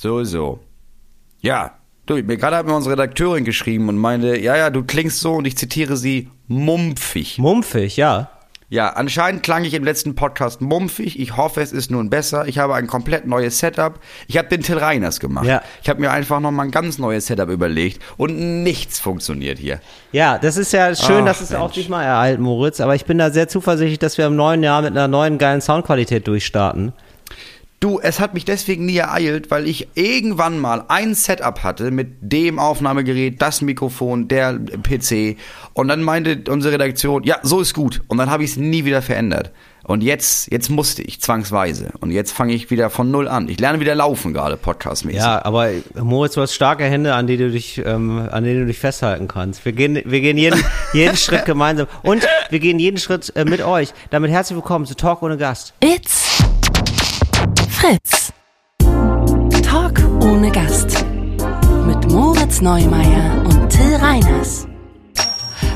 So, so. Ja, du, mir gerade hat mir unsere Redakteurin geschrieben und meinte, ja, ja, du klingst so und ich zitiere sie, mumpfig. Mumpfig, ja. Ja, anscheinend klang ich im letzten Podcast mumpfig. Ich hoffe, es ist nun besser. Ich habe ein komplett neues Setup. Ich habe den Till Reiners gemacht. Ja. Ich habe mir einfach nochmal ein ganz neues Setup überlegt und nichts funktioniert hier. Ja, das ist ja schön, Ach, dass es auch Mensch. diesmal erhalten, Moritz. Aber ich bin da sehr zuversichtlich, dass wir im neuen Jahr mit einer neuen geilen Soundqualität durchstarten. Du, es hat mich deswegen nie ereilt, weil ich irgendwann mal ein Setup hatte mit dem Aufnahmegerät, das Mikrofon, der PC. Und dann meinte unsere Redaktion, ja, so ist gut. Und dann habe ich es nie wieder verändert. Und jetzt, jetzt musste ich zwangsweise. Und jetzt fange ich wieder von null an. Ich lerne wieder laufen gerade, podcastmäßig. Ja, aber Moritz, du hast starke Hände, an denen du dich, ähm, an denen du dich festhalten kannst. Wir gehen, wir gehen jeden, jeden Schritt gemeinsam. Und wir gehen jeden Schritt äh, mit euch. Damit herzlich willkommen zu Talk ohne Gast. It's Fritz. Talk ohne Gast. Mit Moritz Neumeier und Till Reiners.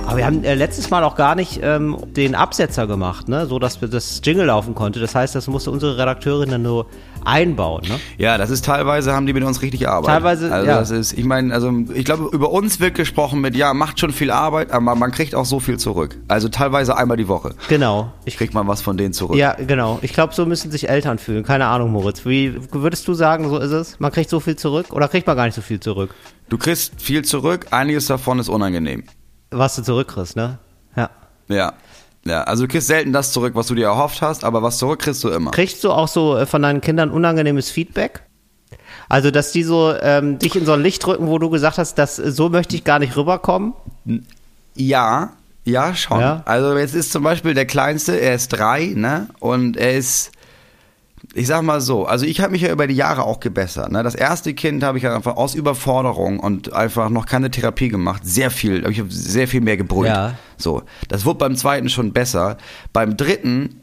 Aber wir haben äh, letztes Mal auch gar nicht ähm, den Absetzer gemacht, ne? so dass das Jingle laufen konnte. Das heißt, das musste unsere Redakteurin dann nur einbauen. Ne? Ja, das ist teilweise, haben die mit uns richtig Arbeit. Teilweise, also ja. das ist, ich meine, also ich glaube, über uns wird gesprochen mit, ja, macht schon viel Arbeit, aber man kriegt auch so viel zurück. Also teilweise einmal die Woche Genau. Ich, kriegt man was von denen zurück. ja, genau. Ich glaube, so müssen sich Eltern fühlen. Keine Ahnung, Moritz. Wie würdest du sagen, so ist es? Man kriegt so viel zurück oder kriegt man gar nicht so viel zurück? Du kriegst viel zurück, einiges davon ist unangenehm. Was du zurückkriegst, ne? Ja. Ja. Ja, also du kriegst selten das zurück, was du dir erhofft hast, aber was zurück kriegst du immer. Kriegst du auch so äh, von deinen Kindern unangenehmes Feedback? Also, dass die so ähm, dich in so ein Licht drücken, wo du gesagt hast, dass äh, so möchte ich gar nicht rüberkommen? Ja, ja, schon. Ja? Also jetzt ist zum Beispiel der Kleinste, er ist drei, ne? Und er ist, ich sag mal so, also ich habe mich ja über die Jahre auch gebessert. Ne? Das erste Kind habe ich ja einfach aus Überforderung und einfach noch keine Therapie gemacht, sehr viel, ich habe sehr viel mehr gebrüllt. Ja. So, das wurde beim zweiten schon besser. Beim dritten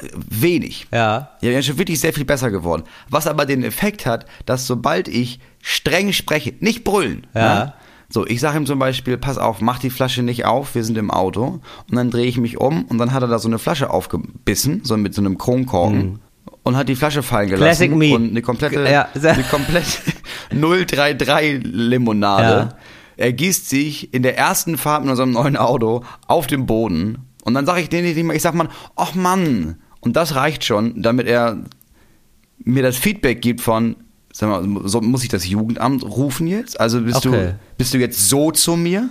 äh, wenig. Ja. Ja, ja, schon wirklich sehr viel besser geworden. Was aber den Effekt hat, dass sobald ich streng spreche, nicht brüllen. Ja. Ne? So, ich sage ihm zum Beispiel, pass auf, mach die Flasche nicht auf, wir sind im Auto. Und dann drehe ich mich um und dann hat er da so eine Flasche aufgebissen, so mit so einem Kronkorken. Und hat die Flasche fallen gelassen. Classic me. Und eine komplette, Ja. eine komplette 033 Limonade. Ja. Er gießt sich in der ersten Fahrt mit unserem neuen Auto auf den Boden. Und dann sage ich denen ich sag mal, ach Mann. Und das reicht schon, damit er mir das Feedback gibt von, sag mal, so, muss ich das Jugendamt rufen jetzt? Also bist Okay. du, bist du jetzt so zu mir?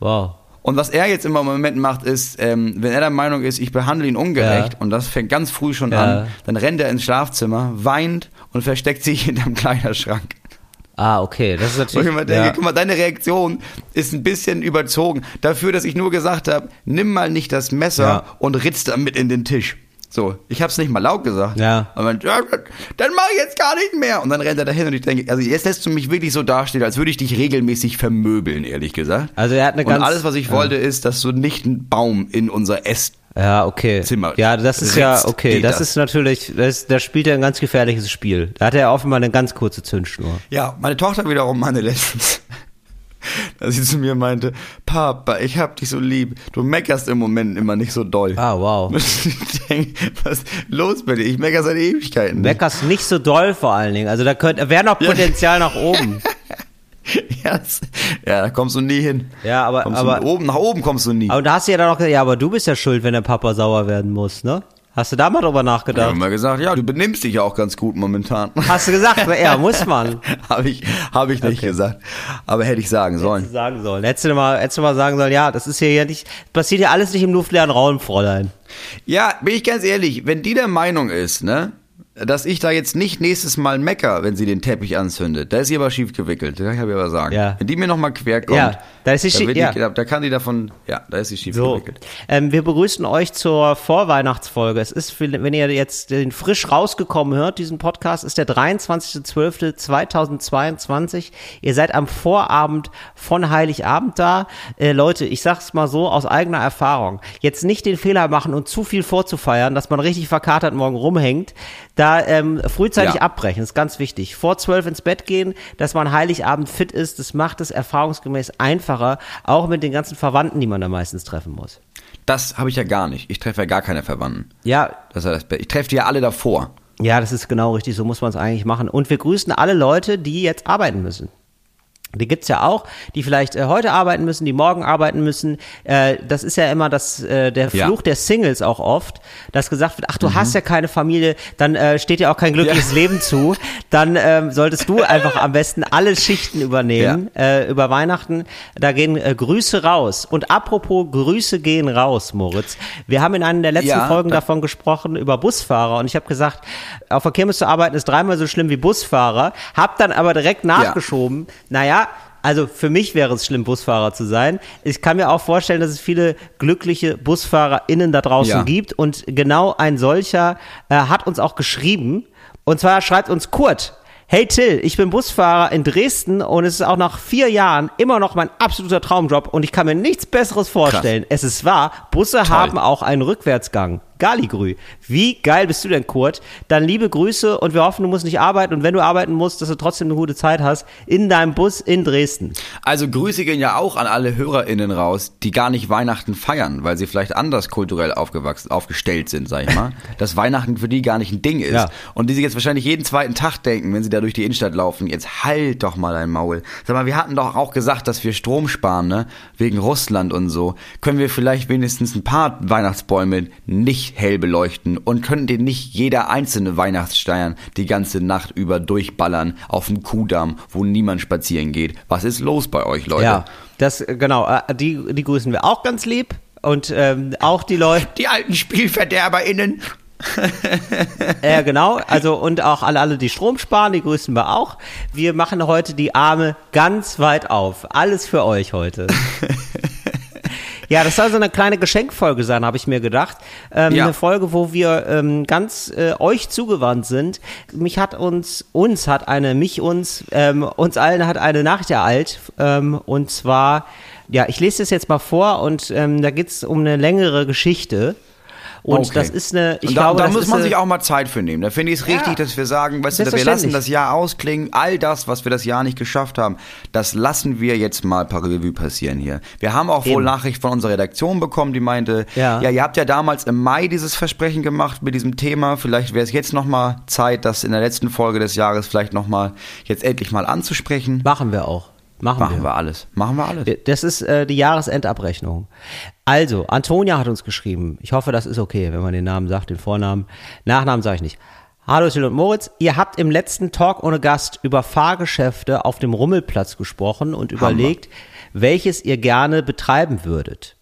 Wow. Und was er jetzt immer im Moment macht, ist, ähm, wenn er der Meinung ist, ich behandle ihn ungerecht, Ja. und das fängt ganz früh schon Ja. an, dann rennt er ins Schlafzimmer, weint und versteckt sich hinterm Kleiderschrank. Ah, okay. Das ist Wo ich natürlich. immer denke, ja. guck mal, deine Reaktion ist ein bisschen überzogen. Dafür, dass ich nur gesagt habe, nimm mal nicht das Messer Ja. und ritz damit in den Tisch. So, ich habe es nicht mal laut gesagt. Ja. Aber dann, dann mach ich jetzt gar nicht mehr. Und dann rennt er dahin und ich denke, also jetzt lässt du mich wirklich so dastehen, als würde ich dich regelmäßig vermöbeln, ehrlich gesagt. Also er hat eine und ganz- alles, was ich ja. wollte, ist, dass du nicht einen Baum in unser Ess Ja, okay. Zimmer Ja, das ist ja okay. Das, das. ist natürlich, das, da spielt er ein ganz gefährliches Spiel. Da hat er offenbar eine ganz kurze Zündschnur. Ja, meine Tochter wiederum meine letztens. Dass sie zu mir meinte, Papa, ich hab dich so lieb. Du meckerst im Moment immer nicht so doll. Ah, wow. Ich denk, was ist los bei dir? Ich mecker seit Ewigkeiten. nicht. Meckerst nicht so doll vor allen Dingen. Also da könnte, wäre noch Potenzial nach oben. Ja, das, ja, da kommst du nie hin. Ja, aber- kommst aber- du, oben, nach oben kommst du nie. Aber da hast du ja dann auch gesagt, ja, aber du bist ja schuld, wenn der Papa sauer werden muss, ne? Hast du da mal drüber Ich habe nachgedacht? immer gesagt, ja, du benimmst dich ja auch ganz gut momentan. Hast du gesagt, ja, muss man. habe ich, hab ich nicht gesagt. Aber hätte ich sagen sollen. sagen sollen. Hättest du mal, hättest du mal sagen sollen, ja, das ist hier ja nicht, passiert ja alles nicht im luftleeren Raum, Fräulein. Ja, bin ich ganz ehrlich, wenn die der Meinung ist, ne, dass ich da jetzt nicht nächstes Mal mecker, wenn sie den Teppich anzündet, da ist sie aber schief gewickelt, das kann ich aber sagen. Ja. Wenn die mir nochmal quer kommt, Ja, da ist sie schief- wird ja. die, da kann die davon, ja, da ist sie schief So, gewickelt. ähm, wir begrüßen euch zur Vorweihnachtsfolge. Es ist, wenn ihr jetzt den frisch rausgekommen hört, diesen Podcast, ist der 23.12.2022. Ihr seid am Vorabend von Heiligabend da. Äh, Leute, ich sag's mal so aus eigener Erfahrung. Jetzt nicht den Fehler machen und zu viel vorzufeiern, dass man richtig verkatert morgen rumhängt. Da ähm, frühzeitig Ja. abbrechen, ist ganz wichtig. Vor zwölf ins Bett gehen, dass man Heiligabend fit ist, das macht es erfahrungsgemäß einfacher, auch mit den ganzen Verwandten, die man da meistens treffen muss. Das habe ich ja gar nicht. Ich treffe ja gar keine Verwandten. Ja, Das Be- ich treffe die ja alle davor. Ja, das ist genau richtig, so muss man es eigentlich machen. Und wir grüßen alle Leute, die jetzt arbeiten müssen. Die gibt's ja auch, die vielleicht äh, heute arbeiten müssen, die morgen arbeiten müssen. Äh, das ist ja immer das, äh, der Ja. Fluch der Singles auch oft, dass gesagt wird, ach, du hast ja keine Familie, dann äh, steht dir auch kein glückliches Ja. Leben zu. Dann ähm, solltest du einfach am besten alle Schichten übernehmen äh, über Weihnachten. Da gehen äh, Grüße raus. Und apropos Grüße gehen raus, Moritz. Wir haben in einer der letzten Ja, Folgen da- davon gesprochen, über Busfahrer. Und ich habe gesagt, auf der Kirmes zu arbeiten ist dreimal so schlimm wie Busfahrer. Hab dann aber direkt nachgeschoben, naja, also für mich wäre es schlimm, Busfahrer zu sein. Ich kann mir auch vorstellen, dass es viele glückliche BusfahrerInnen da draußen Ja. gibt. Und genau ein solcher äh, hat uns auch geschrieben. Und zwar schreibt uns Kurt. Hey Till, ich bin Busfahrer in Dresden und es ist auch nach vier Jahren immer noch mein absoluter Traumjob und ich kann mir nichts Besseres vorstellen. Es ist wahr, Busse haben auch einen Rückwärtsgang. Galigrü. Wie geil bist du denn, Kurt? Dann liebe Grüße und wir hoffen, du musst nicht arbeiten und wenn du arbeiten musst, dass du trotzdem eine gute Zeit hast in deinem Bus in Dresden. Also Grüße gehen ja auch an alle HörerInnen raus, die gar nicht Weihnachten feiern, weil sie vielleicht anders kulturell aufgewachsen, aufgestellt sind, sag ich mal. Dass Weihnachten für die gar nicht ein Ding ist. Ja. Und die sich jetzt wahrscheinlich jeden zweiten Tag denken, wenn sie da durch die Innenstadt laufen, jetzt halt doch mal dein Maul. Sag mal, wir hatten doch auch gesagt, dass wir Strom sparen, ne? Wegen Russland und so. Können wir vielleicht wenigstens ein paar Weihnachtsbäume nicht hell beleuchten und können den nicht jeder einzelne Weihnachtssteuern die ganze Nacht über durchballern auf dem Kuhdamm, wo niemand spazieren geht. Was ist los bei euch, Leute? Ja, das, äh, genau, äh, die, die grüßen wir auch ganz lieb und ähm, auch die Leute, Die alten SpielverderberInnen. Ja, genau. Also und auch alle, alle, die Strom sparen, die grüßen wir auch. Wir machen heute die Arme ganz weit auf. Alles für euch heute. Ja, das soll so eine kleine Geschenkfolge sein, habe ich mir gedacht. Ähm, Ja. Eine Folge, wo wir ähm, ganz äh, euch zugewandt sind. Mich hat uns, uns hat eine, mich uns, ähm, uns allen hat eine Nachricht ereilt. Ähm, und zwar, ja, ich lese das jetzt mal vor und ähm, da geht's um eine längere Geschichte. Und Okay. das ist eine, ich da, glaube, da muss man sich auch mal Zeit für nehmen. Da finde ich es richtig, Ja. dass wir sagen, weißt du, wir lassen das Jahr ausklingen. All das, was wir das Jahr nicht geschafft haben, das lassen wir jetzt mal par Revue passieren hier. Wir haben auch wohl Eben. Nachricht von unserer Redaktion bekommen, die meinte, Ja. ja, ihr habt ja damals im Mai dieses Versprechen gemacht mit diesem Thema. Vielleicht wäre es jetzt noch mal Zeit, das in der letzten Folge des Jahres vielleicht noch mal jetzt endlich mal anzusprechen. machen wir auch. Machen, Machen wir. wir alles. Machen wir alles. Das ist äh, die Jahresendabrechnung. Also, Antonia hat uns geschrieben. Ich hoffe, das ist okay, wenn man den Namen sagt, den Vornamen. Nachnamen sage ich nicht. Hallo Till und Moritz, ihr habt im letzten Talk ohne Gast über Fahrgeschäfte auf dem Rummelplatz gesprochen und überlegt, welches ihr gerne betreiben würdet.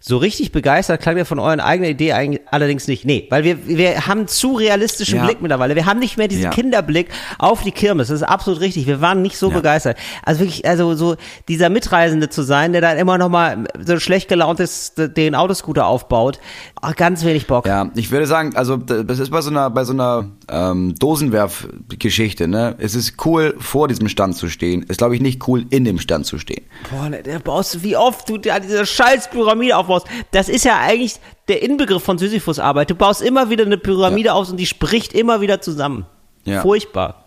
So richtig begeistert klang ihr von euren eigenen Idee eigentlich allerdings nicht. Nee, weil wir, wir haben zu realistischen Ja. Blick mittlerweile. Wir haben nicht mehr diesen Ja. Kinderblick auf die Kirmes. Das ist absolut richtig. Wir waren nicht so Ja. begeistert. Also wirklich, also so dieser Mitreisende zu sein, der dann immer noch mal so schlecht gelaunt ist, den Autoscooter aufbaut. Ach, ganz wenig Bock. Ja, ich würde sagen, also das ist bei so einer bei so einer ähm, Dosenwerf-Geschichte, ne? Es ist cool, vor diesem Stand zu stehen. Ist, glaube ich, nicht cool, in dem Stand zu stehen. Boah, ne, der baust, wie oft du da diese scheiß Pyramide aufbaust. Das ist ja eigentlich der Inbegriff von Sisyphus-Arbeit. Du baust immer wieder eine Pyramide Ja. auf und die spricht immer wieder zusammen. Ja. Furchtbar.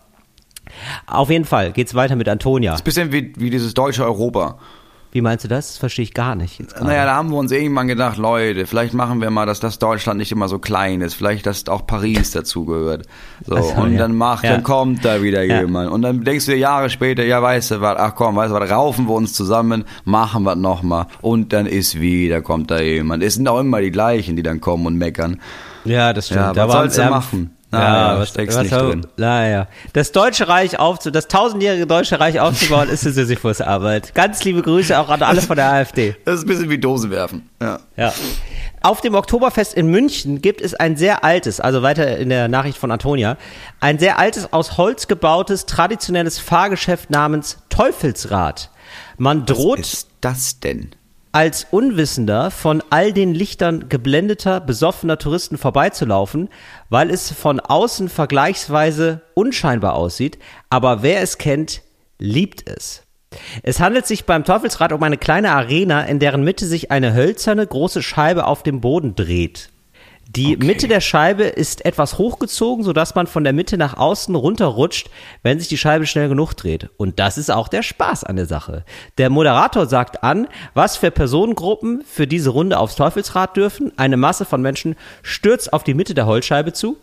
Auf jeden Fall geht's weiter mit Antonia. Bisschen wie, wie dieses deutsche Europa. Wie meinst du das? Das verstehe ich gar nicht. Naja, da haben wir uns irgendwann gedacht, Leute, vielleicht machen wir mal, dass das Deutschland nicht immer so klein ist. Vielleicht, dass auch Paris dazugehört. So, so, und ja. dann macht, Ja. dann kommt da wieder Ja. jemand. Und dann denkst du dir Jahre später, ja, weißt du was, ach komm, weißt du was, raufen wir uns zusammen, machen wir nochmal. Und dann ist wieder, kommt da jemand. Es sind auch immer die gleichen, die dann kommen und meckern. Ja, das stimmt. Ja, Da was sollst du ähm, machen? Ja, Naja, was, steckst was nicht soll- drin. Naja. Das Deutsche Reich aufzu, das tausendjährige Deutsche Reich aufzubauen, ist eine Sisyphus-Arbeit. Ganz liebe Grüße auch an alle von der AfD. Das ist ein bisschen wie Dose werfen. Ja. Ja. Auf dem Oktoberfest in München gibt es ein sehr altes, also weiter in der Nachricht von Antonia, ein sehr altes, aus Holz gebautes, traditionelles Fahrgeschäft namens Teufelsrad. Man droht Was ist das denn? Als Unwissender von all den Lichtern geblendeter, besoffener Touristen vorbeizulaufen, weil es von außen vergleichsweise unscheinbar aussieht, aber wer es kennt, liebt es. Es handelt sich beim Teufelsrad um eine kleine Arena, in deren Mitte sich eine hölzerne große Scheibe auf dem Boden dreht. Die Okay. Mitte der Scheibe ist etwas hochgezogen, sodass man von der Mitte nach außen runterrutscht, wenn sich die Scheibe schnell genug dreht. Und das ist auch der Spaß an der Sache. Der Moderator sagt an, was für Personengruppen für diese Runde aufs Teufelsrad dürfen. Eine Masse von Menschen stürzt auf die Mitte der Holzscheibe zu.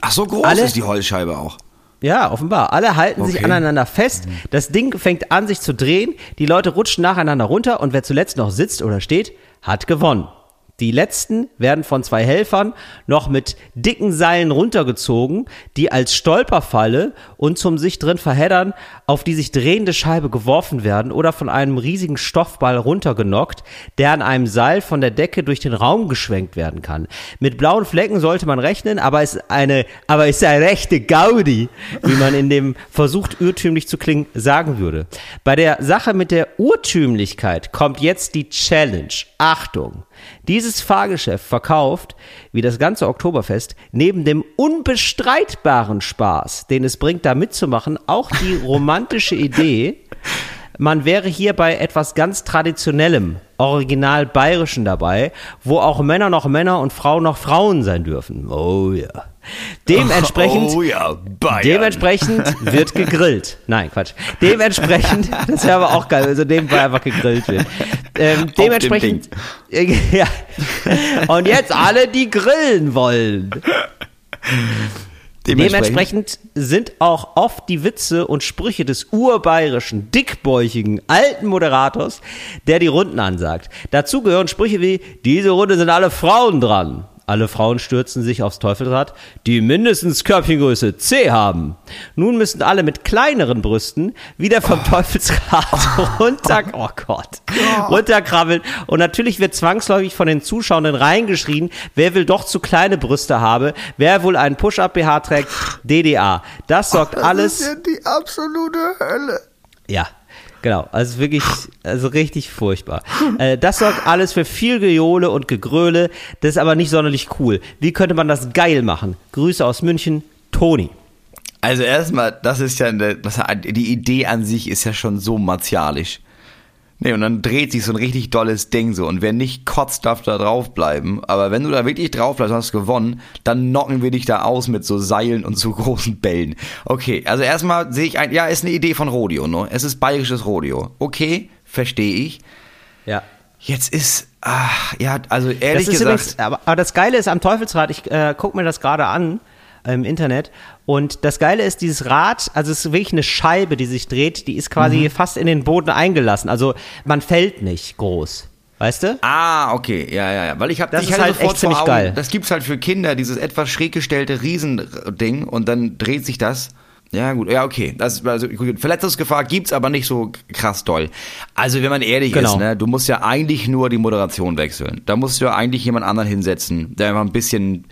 Ach, so groß Alle- ist die Holzscheibe auch. Ja, offenbar. Alle halten sich Okay. aneinander fest. Das Ding fängt an, sich zu drehen. Die Leute rutschen nacheinander runter und wer zuletzt noch sitzt oder steht, hat gewonnen. Die letzten werden von zwei Helfern noch mit dicken Seilen runtergezogen, die als Stolperfalle und zum sich drin verheddern auf die sich drehende Scheibe geworfen werden oder von einem riesigen Stoffball runtergenockt, der an einem Seil von der Decke durch den Raum geschwenkt werden kann. Mit blauen Flecken sollte man rechnen, aber es ist eine, aber es ist eine rechte Gaudi, wie man in dem versucht irrtümlich zu klingen sagen würde. Bei der Sache mit der Urtümlichkeit kommt jetzt die Challenge. Achtung! Dieses Fahrgeschäft verkauft, wie das ganze Oktoberfest, neben dem unbestreitbaren Spaß, den es bringt, da mitzumachen, auch die romantische Idee, man wäre hier bei etwas ganz Traditionellem, original Bayerischen dabei, wo auch Männer noch Männer und Frauen noch Frauen sein dürfen. Oh ja. Dementsprechend, Oh ja, Bayern. dementsprechend wird gegrillt. Nein, Quatsch. Dementsprechend, das wäre aber auch geil, also nebenbei einfach gegrillt wird. Ähm, dementsprechend, ja. Und jetzt alle, die grillen wollen. Dementsprechend sind auch oft die Witze und Sprüche des urbayerischen, dickbäuchigen, alten Moderators, der die Runden ansagt. Dazu gehören Sprüche wie, diese Runde sind alle Frauen dran. Alle Frauen stürzen sich aufs Teufelsrad, die mindestens Körbchengröße C haben. Nun müssen alle mit kleineren Brüsten wieder vom Teufelsrad runter, oh Gott, runterkrabbeln. Und natürlich wird zwangsläufig von den Zuschauenden reingeschrien, wer will doch zu kleine Brüste habe, wer wohl einen Push-Up-BH trägt, DDA. Das sorgt alles. Das ist ja die absolute Hölle. Ja, genau. Also wirklich, also richtig furchtbar. Äh, das sorgt alles für viel Gejohle und Gegröle. Das ist aber nicht sonderlich cool. Wie könnte man das geil machen? Grüße aus München, Toni. Also erstmal, das ist ja, das, die Idee an sich ist ja schon so martialisch. Nee, und dann dreht sich so ein richtig dolles Ding so. Und wer nicht kotzt, darf da draufbleiben. Aber wenn du da wirklich drauf bleibst hast gewonnen, dann knocken wir dich da aus mit so Seilen und so großen Bällen. Okay, also erstmal sehe ich ein, ja, ist eine Idee von Rodeo, ne? Es ist bayerisches Rodeo. Okay, verstehe ich. Ja. Jetzt ist, ach, ja, also ehrlich Das gesagt. übrigens, aber, aber das Geile ist am Teufelsrad, ich äh, gucke mir das gerade an im Internet und das Geile ist, dieses Rad, also es ist wirklich eine Scheibe, die sich dreht, die ist quasi Mhm. fast in den Boden eingelassen. Also man fällt nicht groß. Weißt du? Ah, okay, ja, ja, ja, weil ich habe Das ich ist halt sofort echt ziemlich Augen, geil. Das gibt's halt für Kinder, dieses etwas schräg gestellte Riesending und dann dreht sich das. Ja, gut, ja, okay. Das, also, gut, Verletzungsgefahr gibt's aber nicht so krass doll. Also, wenn man ehrlich Genau. ist, ne, du musst ja eigentlich nur die Moderation wechseln. Da musst du ja eigentlich jemand anderen hinsetzen, der einfach ein bisschen,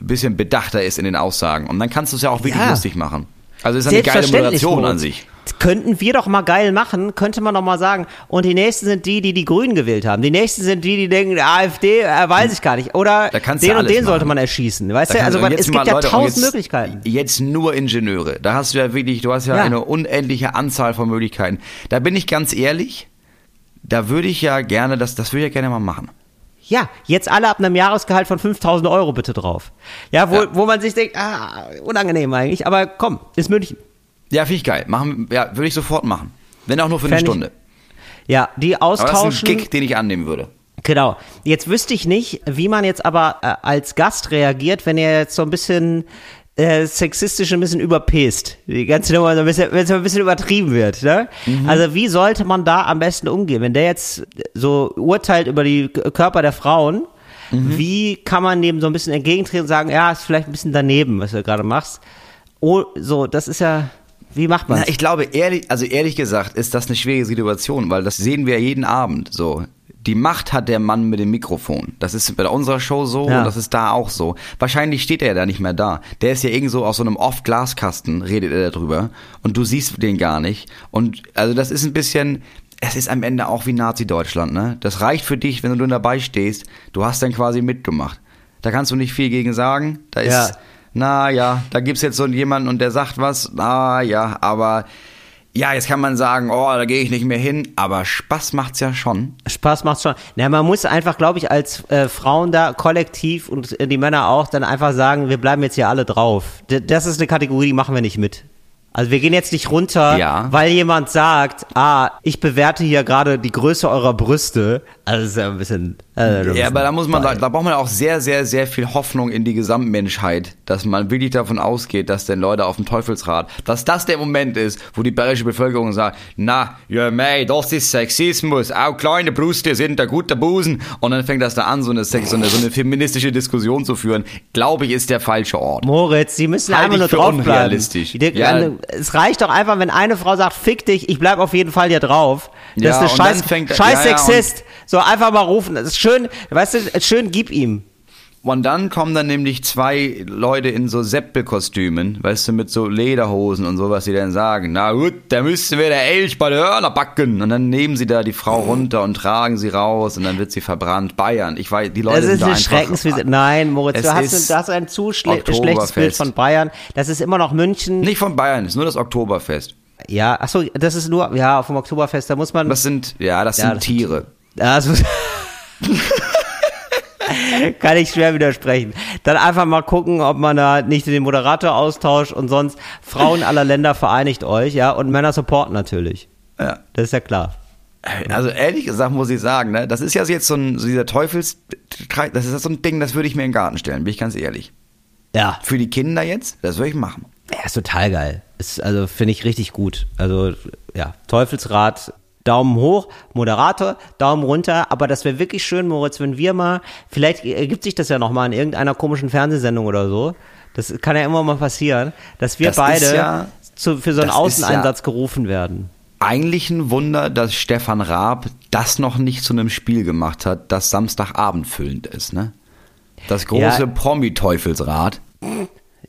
bisschen bedachter ist in den Aussagen. Und dann kannst du es ja auch wirklich Ja. lustig machen. Also, es ist eine geile Moderation an sich. Könnten wir doch mal geil machen, könnte man doch mal sagen. Und die nächsten sind die, die die Grünen gewählt haben. Die nächsten sind die, die denken, AfD, äh, weiß ich gar nicht. Oder den und alles den sollte machen. man erschießen. Weißt Da du, also man, es gibt ja Leute, und tausend jetzt, Möglichkeiten. Jetzt nur Ingenieure. Da hast du ja wirklich, du hast ja, Ja. eine unendliche Anzahl von Möglichkeiten. Da bin ich ganz ehrlich, da würde ich ja gerne, das, das würde ich ja gerne mal machen. Ja, jetzt alle ab einem Jahresgehalt von 5000 Euro bitte drauf. Ja, wo, Ja. wo man sich denkt, ah, unangenehm eigentlich, aber komm, ist München. Ja, finde ich geil. Machen, ja, würde ich sofort machen. Wenn auch nur für eine Fänd ich- Stunde. Ja, die Aber das ist ein austauschen. Gig, den ich annehmen würde. Genau. Jetzt wüsste ich nicht, wie man jetzt aber äh, als Gast reagiert, wenn er jetzt so ein bisschen äh, sexistisch ein bisschen überpest. Die ganze Nummer wenn es ein bisschen übertrieben wird. Ne? Also wie sollte man da am besten umgehen? Wenn der jetzt so urteilt über die Körper der Frauen, wie kann man dem so ein bisschen entgegentreten und sagen, ja, ist vielleicht ein bisschen daneben, was du gerade machst. Oh, so, das ist ja, wie macht man ich glaube, ehrlich, also ehrlich gesagt, ist das eine schwierige Situation, weil das sehen wir jeden Abend so. Die Macht hat der Mann mit dem Mikrofon. Das ist bei unserer Show so Ja. und das ist da auch so. Wahrscheinlich steht er ja da nicht mehr da. Der ist ja irgendwo aus so einem Off-Glaskasten, redet er darüber und du siehst den gar nicht. Und also das ist ein bisschen, es ist am Ende auch wie Nazi-Deutschland, ne? Das reicht für dich, wenn du nur dabei stehst. Du hast dann quasi mitgemacht. Da kannst du nicht viel gegen sagen. Da ist, Ja. na ja, da gibt's jetzt so jemanden und der sagt was, na ja, aber ja, jetzt kann man sagen, oh, da gehe ich nicht mehr hin, aber Spaß macht's ja schon. Spaß macht schon. Na, man muss einfach, glaube ich, als äh, Frauen da kollektiv und äh, die Männer auch dann einfach sagen, wir bleiben jetzt hier alle drauf. D das ist eine Kategorie, die machen wir nicht mit. Also wir gehen jetzt nicht runter, Ja. weil jemand sagt, ah, ich bewerte hier gerade die Größe eurer Brüste. Also das ist ja ein bisschen, Also, Ja, aber da muss man, da, da braucht man auch sehr, sehr, sehr viel Hoffnung in die Gesamtmenschheit, dass man wirklich davon ausgeht, dass denn Leute auf dem Teufelsrad, dass das der Moment ist, wo die bayerische Bevölkerung sagt, na, ja, mei, das ist Sexismus, auch kleine Brüste sind der gute Busen. Und dann fängt das da an, so eine, Sex, so eine, so eine feministische Diskussion zu führen. Glaube ich, ist der falsche Ort. Moritz, Sie müssen Halte einfach nur draufbleiben. Ja. Es reicht doch einfach, wenn eine Frau sagt, fick dich, ich bleib auf jeden Fall hier drauf. Das Ja, ist eine scheiß, fängt- scheiß ja, Sexist. so einfach mal rufen. Das ist schön, weißt du, schön gib ihm. Und dann kommen dann nämlich zwei Leute in so Seppelkostümen, weißt du, mit so Lederhosen und so, was sie dann sagen. Na gut, da müssen wir der Elch bei der Hörner backen. Und dann nehmen sie da die Frau runter und tragen sie raus und dann wird sie verbrannt. Bayern, ich weiß, die Leute Das sind ist da eine einfach... Schreckensvisite. Nein, Moritz, du hast, du hast ein zu schle schlechtes Bild von Bayern. Das ist immer noch München. Nicht von Bayern, ist nur das Oktoberfest. Ja, ach so, das ist nur, ja, vom Oktoberfest, da muss man. Das sind, ja, das Ja, sind das- Tiere. Das muss- Kann ich schwer widersprechen. Dann einfach mal gucken, ob man da nicht den Moderator austauscht und sonst Frauen aller Länder vereinigt euch, ja, und Männer supporten natürlich. Ja. Das ist ja klar. Also ehrlich gesagt muss ich sagen, ne, das ist ja jetzt so ein, so dieser Teufels, das ist so ein Ding, das würde ich mir in den Garten stellen, bin ich ganz ehrlich. Ja. Für die Kinder jetzt, das würde ich machen. Ja, ist total geil. Ist, also finde ich richtig gut. Also, ja, Teufelsrad, Daumen hoch, Moderator, Daumen runter. Aber das wäre wirklich schön, Moritz, wenn wir mal, vielleicht ergibt sich das ja nochmal in irgendeiner komischen Fernsehsendung oder so. Das kann ja immer mal passieren, dass wir Das beide ja- zu, für so einen Außeneinsatz gerufen werden. Eigentlich ein Wunder, dass Stefan Raab das noch nicht zu einem Spiel gemacht hat, das Samstagabend füllend ist, ne? Das große Ja. Promi-Teufelsrad.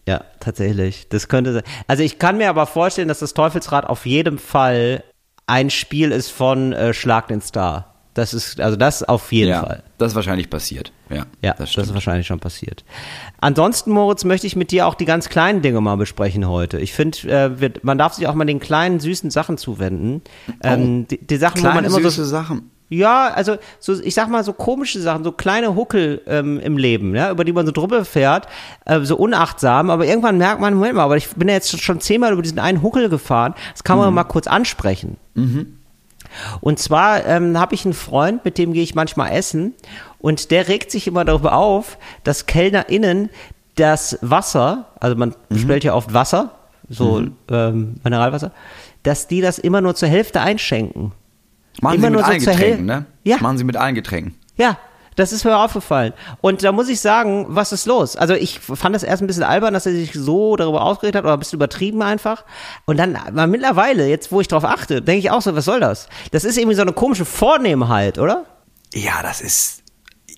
Ja, tatsächlich. Das könnte sein. Also ich kann mir aber vorstellen, dass das Teufelsrad auf jeden Fall ein Spiel ist von äh, Schlag den Star. Das ist, also das auf jeden ja, Fall. das ist wahrscheinlich passiert. Ja, Ja, das, ist wahrscheinlich schon passiert. Ansonsten, Moritz, möchte ich mit dir auch die ganz kleinen Dinge mal besprechen heute. Ich finde, äh, man darf sich auch mal den kleinen, süßen Sachen zuwenden. Ähm, die, die Sachen, wo man Oh. Kleine immer süße so. Sachen. Ja, also so, ich sag mal so komische Sachen, so kleine Huckel ähm, im Leben, ja, über die man so drüber fährt, äh, so unachtsam, aber irgendwann merkt man, Moment mal, aber ich bin ja jetzt schon zehnmal über diesen einen Huckel gefahren, das kann man mal kurz ansprechen. Und zwar ähm, habe ich einen Freund, mit dem gehe ich manchmal essen und der regt sich immer darüber auf, dass KellnerInnen das Wasser, also man bestellt ja oft Wasser, so ähm, Mineralwasser, dass die das immer nur zur Hälfte einschenken. Machen Immer Sie mit nur so allen zur Getränken, ne? Ja. Machen Sie mit allen Getränken. Ja, das ist mir aufgefallen. Und da muss ich sagen, was ist los? Also ich fand es erst ein bisschen albern, dass er sich so darüber aufgeregt hat oder ein bisschen übertrieben einfach. Und dann, aber mittlerweile, jetzt wo ich drauf achte, denke ich auch so, was soll das? Das ist irgendwie so eine komische Vornehmheit, oder? Ja, das ist.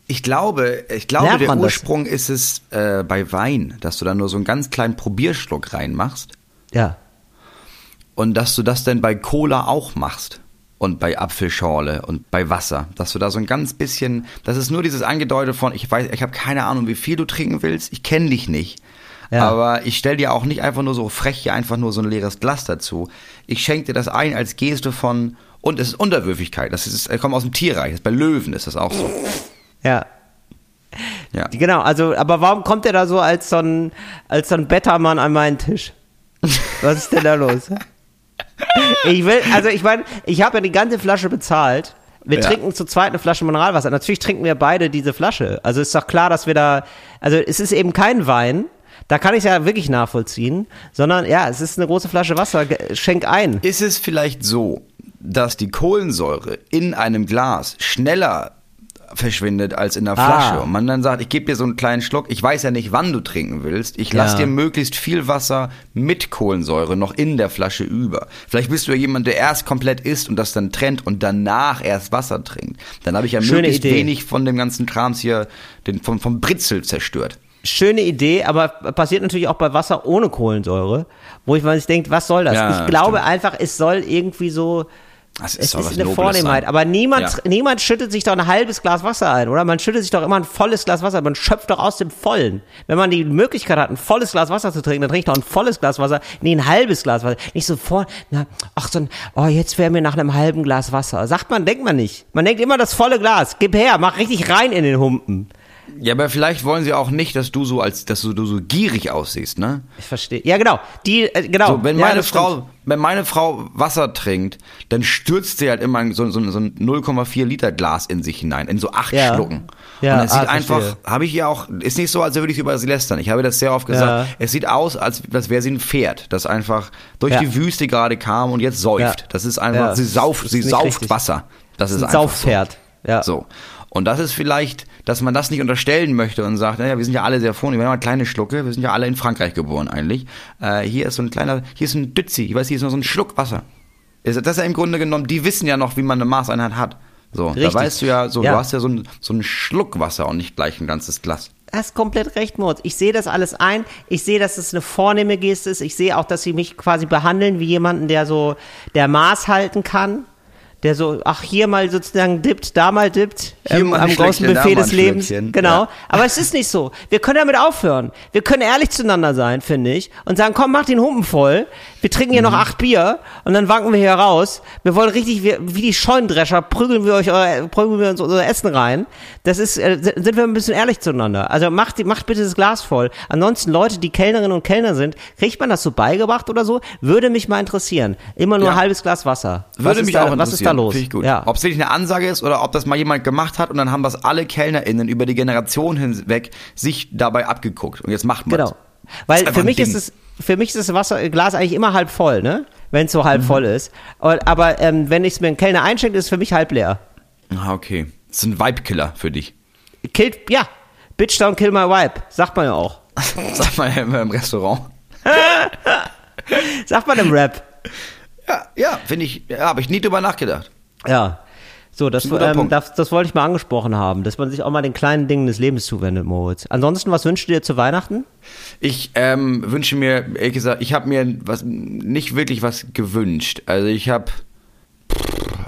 Ich glaube, ich glaube, der man das? Ursprung ist es äh, bei Wein, dass du da nur so einen ganz kleinen Probierschluck reinmachst Ja. und dass du das dann bei Cola auch machst und bei Apfelschorle und bei Wasser, dass du da so ein ganz bisschen, das ist nur dieses angedeutet von, ich weiß, ich habe keine Ahnung, wie viel du trinken willst, ich kenne dich nicht. Ja. Aber ich stell dir auch nicht einfach nur so frech hier einfach nur so ein leeres Glas dazu. Ich schenke dir das ein als Geste von, und es ist Unterwürfigkeit. Das ist, kommt aus dem Tierreich. Das bei Löwen ist das auch so. Ja. Ja. Genau, also, aber warum kommt er da so als so ein, als so ein Bettermann an meinen Tisch? Was ist denn da los? Ich will, also ich meine, ich habe ja die ganze Flasche bezahlt. Wir Ja. trinken zu zweit eine Flasche Mineralwasser. Natürlich trinken wir beide diese Flasche. Also ist doch klar, dass wir da, also es ist eben kein Wein. Da kann ich es ja wirklich nachvollziehen, sondern ja, es ist eine große Flasche Wasser. Schenk ein. Ist es vielleicht so, dass die Kohlensäure in einem Glas schneller verschwindet als in der Ah. Flasche und man dann sagt, ich gebe dir so einen kleinen Schluck, ich weiß ja nicht, wann du trinken willst, ich lass Ja. dir möglichst viel Wasser mit Kohlensäure noch in der Flasche über. Vielleicht bist du ja jemand, der erst komplett isst und das dann trennt und danach erst Wasser trinkt. Dann habe ich ja Schöne möglichst Idee. wenig von dem ganzen Krams hier, den, vom, vom Britzel zerstört. Schöne Idee, aber passiert natürlich auch bei Wasser ohne Kohlensäure, wo ich mal sich denkt, was soll das? Ja, ich glaube stimmt. einfach, es soll irgendwie so, Das es doch ist eine Nobles Vornehmheit, sein. aber niemand, Ja. niemand schüttet sich doch ein halbes Glas Wasser ein, oder? Man schüttet sich doch immer ein volles Glas Wasser, man schöpft doch aus dem Vollen. Wenn man die Möglichkeit hat, ein volles Glas Wasser zu trinken, dann trinkt doch ein volles Glas Wasser, nee, ein halbes Glas Wasser. Nicht so vor, na, ach so ein, oh, jetzt wäre mir nach einem halben Glas Wasser. Sagt man, denkt man nicht. Man denkt immer das volle Glas. Gib her, mach richtig rein in den Humpen. Ja, aber vielleicht wollen sie auch nicht, dass du so als, dass du, du so gierig aussiehst, ne? Ich verstehe. Ja, genau. Die, äh, genau. So, wenn ja, meine das stimmt. Frau, wenn meine Frau Wasser trinkt, dann stürzt sie halt immer so, so, so ein 0,4 Liter Glas in sich hinein, in so acht Ja. Schlucken. Ja, und es sieht ah, einfach, habe ich ihr auch, ist nicht so, als würde ich über sie lästern. Ich habe das sehr oft gesagt. Ja. Es sieht aus, als, als wäre sie ein Pferd, das einfach durch Ja. die Wüste gerade kam und jetzt säuft. Ja. Das ist einfach, Ja, sie sauft, sie sauft richtig. Wasser. Das ist Ein einfach Saufpferd. Ja. So. Und das ist vielleicht, dass man das nicht unterstellen möchte und sagt, naja, wir sind ja alle sehr vornehm, wir haben ja kleine Schlucke, wir sind ja alle in Frankreich geboren eigentlich. Äh, hier ist so ein kleiner, hier ist ein Dützi, ich weiß, hier ist nur so ein Schluck Wasser. Ist- Das ist ja im Grunde genommen, die wissen ja noch, wie man eine Maßeinheit hat. So, Richtig. da weißt du ja, so, Ja. du hast ja so einen so einen Schluck Wasser und nicht gleich ein ganzes Glas. hast komplett recht, Moritz. Ich sehe das alles ein. Ich sehe, dass es eine vornehme Geste ist. Ich sehe auch, dass sie mich quasi behandeln wie jemanden, der so, der Maß halten kann. Der so, ach, hier mal sozusagen dippt, da mal dippt, ähm, am großen Buffet mal des Lebens. Genau. Ja. Aber es ist nicht so. Wir können damit aufhören. Wir können ehrlich zueinander sein, finde ich. Und sagen, komm, mach den Humpen voll. Wir trinken hier noch Mhm. acht Bier und dann wanken wir hier raus. Wir wollen richtig, wie, wie die Scheunendrescher, prügeln wir euch, euer, prügeln wir uns unser Essen rein. Das ist, äh, sind wir ein bisschen ehrlich zueinander. Also macht, die- macht bitte das Glas voll. Ansonsten Leute, die Kellnerinnen und Kellner sind, kriegt man das so beigebracht oder so? Würde mich mal interessieren. Immer nur Ja. ein halbes Glas Wasser. was Würde mich da, auch interessieren. Was ist da los? Finde ich gut. Ja. Ob es wirklich eine Ansage ist oder ob das mal jemand gemacht hat und dann haben das alle KellnerInnen über die Generation hinweg sich dabei abgeguckt. Und jetzt macht man Genau. Weil für mich ist es, für mich ist das Wasserglas eigentlich immer halb voll, ne? Wenn es so Mhm. halb voll ist. Und, aber ähm, wenn ich es mir einen Kellner einschenke, ist es für mich halb leer. Ah, okay. Das ist ein Vibe-Killer für dich. Killt, ja. Bitch don't kill my wife. Sagt man ja auch. Sag mal immer im Restaurant. Sagt man im Rap. Ja, ja, finde ich, ja, habe ich nie drüber nachgedacht. Ja. So, das, ähm, das, das wollte ich mal angesprochen haben, dass man sich auch mal den kleinen Dingen des Lebens zuwendet, Moritz. Ansonsten, was wünschst du dir zu Weihnachten? Ich ähm, wünsche mir, ehrlich gesagt, ich habe mir was nicht wirklich was gewünscht. Also ich habe,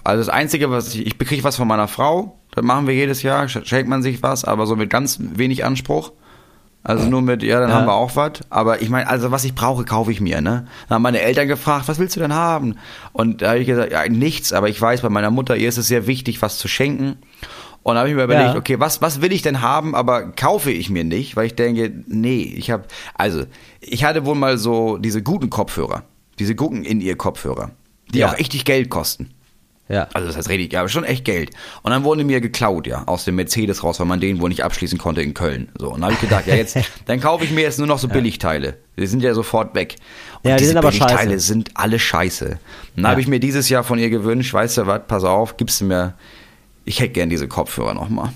also das Einzige, was ich, ich bekriege was von meiner Frau, das machen wir jedes Jahr, sch- schenkt man sich was, aber so mit ganz wenig Anspruch. Also nur mit, ja, dann Ja. haben wir auch was. Aber ich meine, also was ich brauche, kaufe ich mir, ne? Dann haben meine Eltern gefragt, was willst du denn haben? Und da habe ich gesagt, ja, nichts, aber ich weiß, bei meiner Mutter, ihr ist es sehr wichtig, was zu schenken. Und da habe ich mir überlegt, Ja. okay, was, was will ich denn haben, aber kaufe ich mir nicht, weil ich denke, nee, ich habe, also, ich hatte wohl mal so diese guten Kopfhörer, diese guten In-Ear-Kopfhörer, die Ja. auch richtig Geld kosten. Ja. Also das heißt richtig, ja, aber schon echt Geld. Und dann wurden die mir geklaut, ja, aus dem Mercedes raus, weil man den wohl nicht abschließen konnte in Köln. So, und dann habe ich gedacht, ja jetzt, dann kaufe ich mir jetzt nur noch so Billigteile. Die sind ja sofort weg. Und Ja, die diese sind aber Billigteile scheiße. sind alle scheiße. Und dann Ja. habe ich mir dieses Jahr von ihr gewünscht, weißt du was, pass auf, gibst du mir, ich hätte gern diese Kopfhörer nochmal.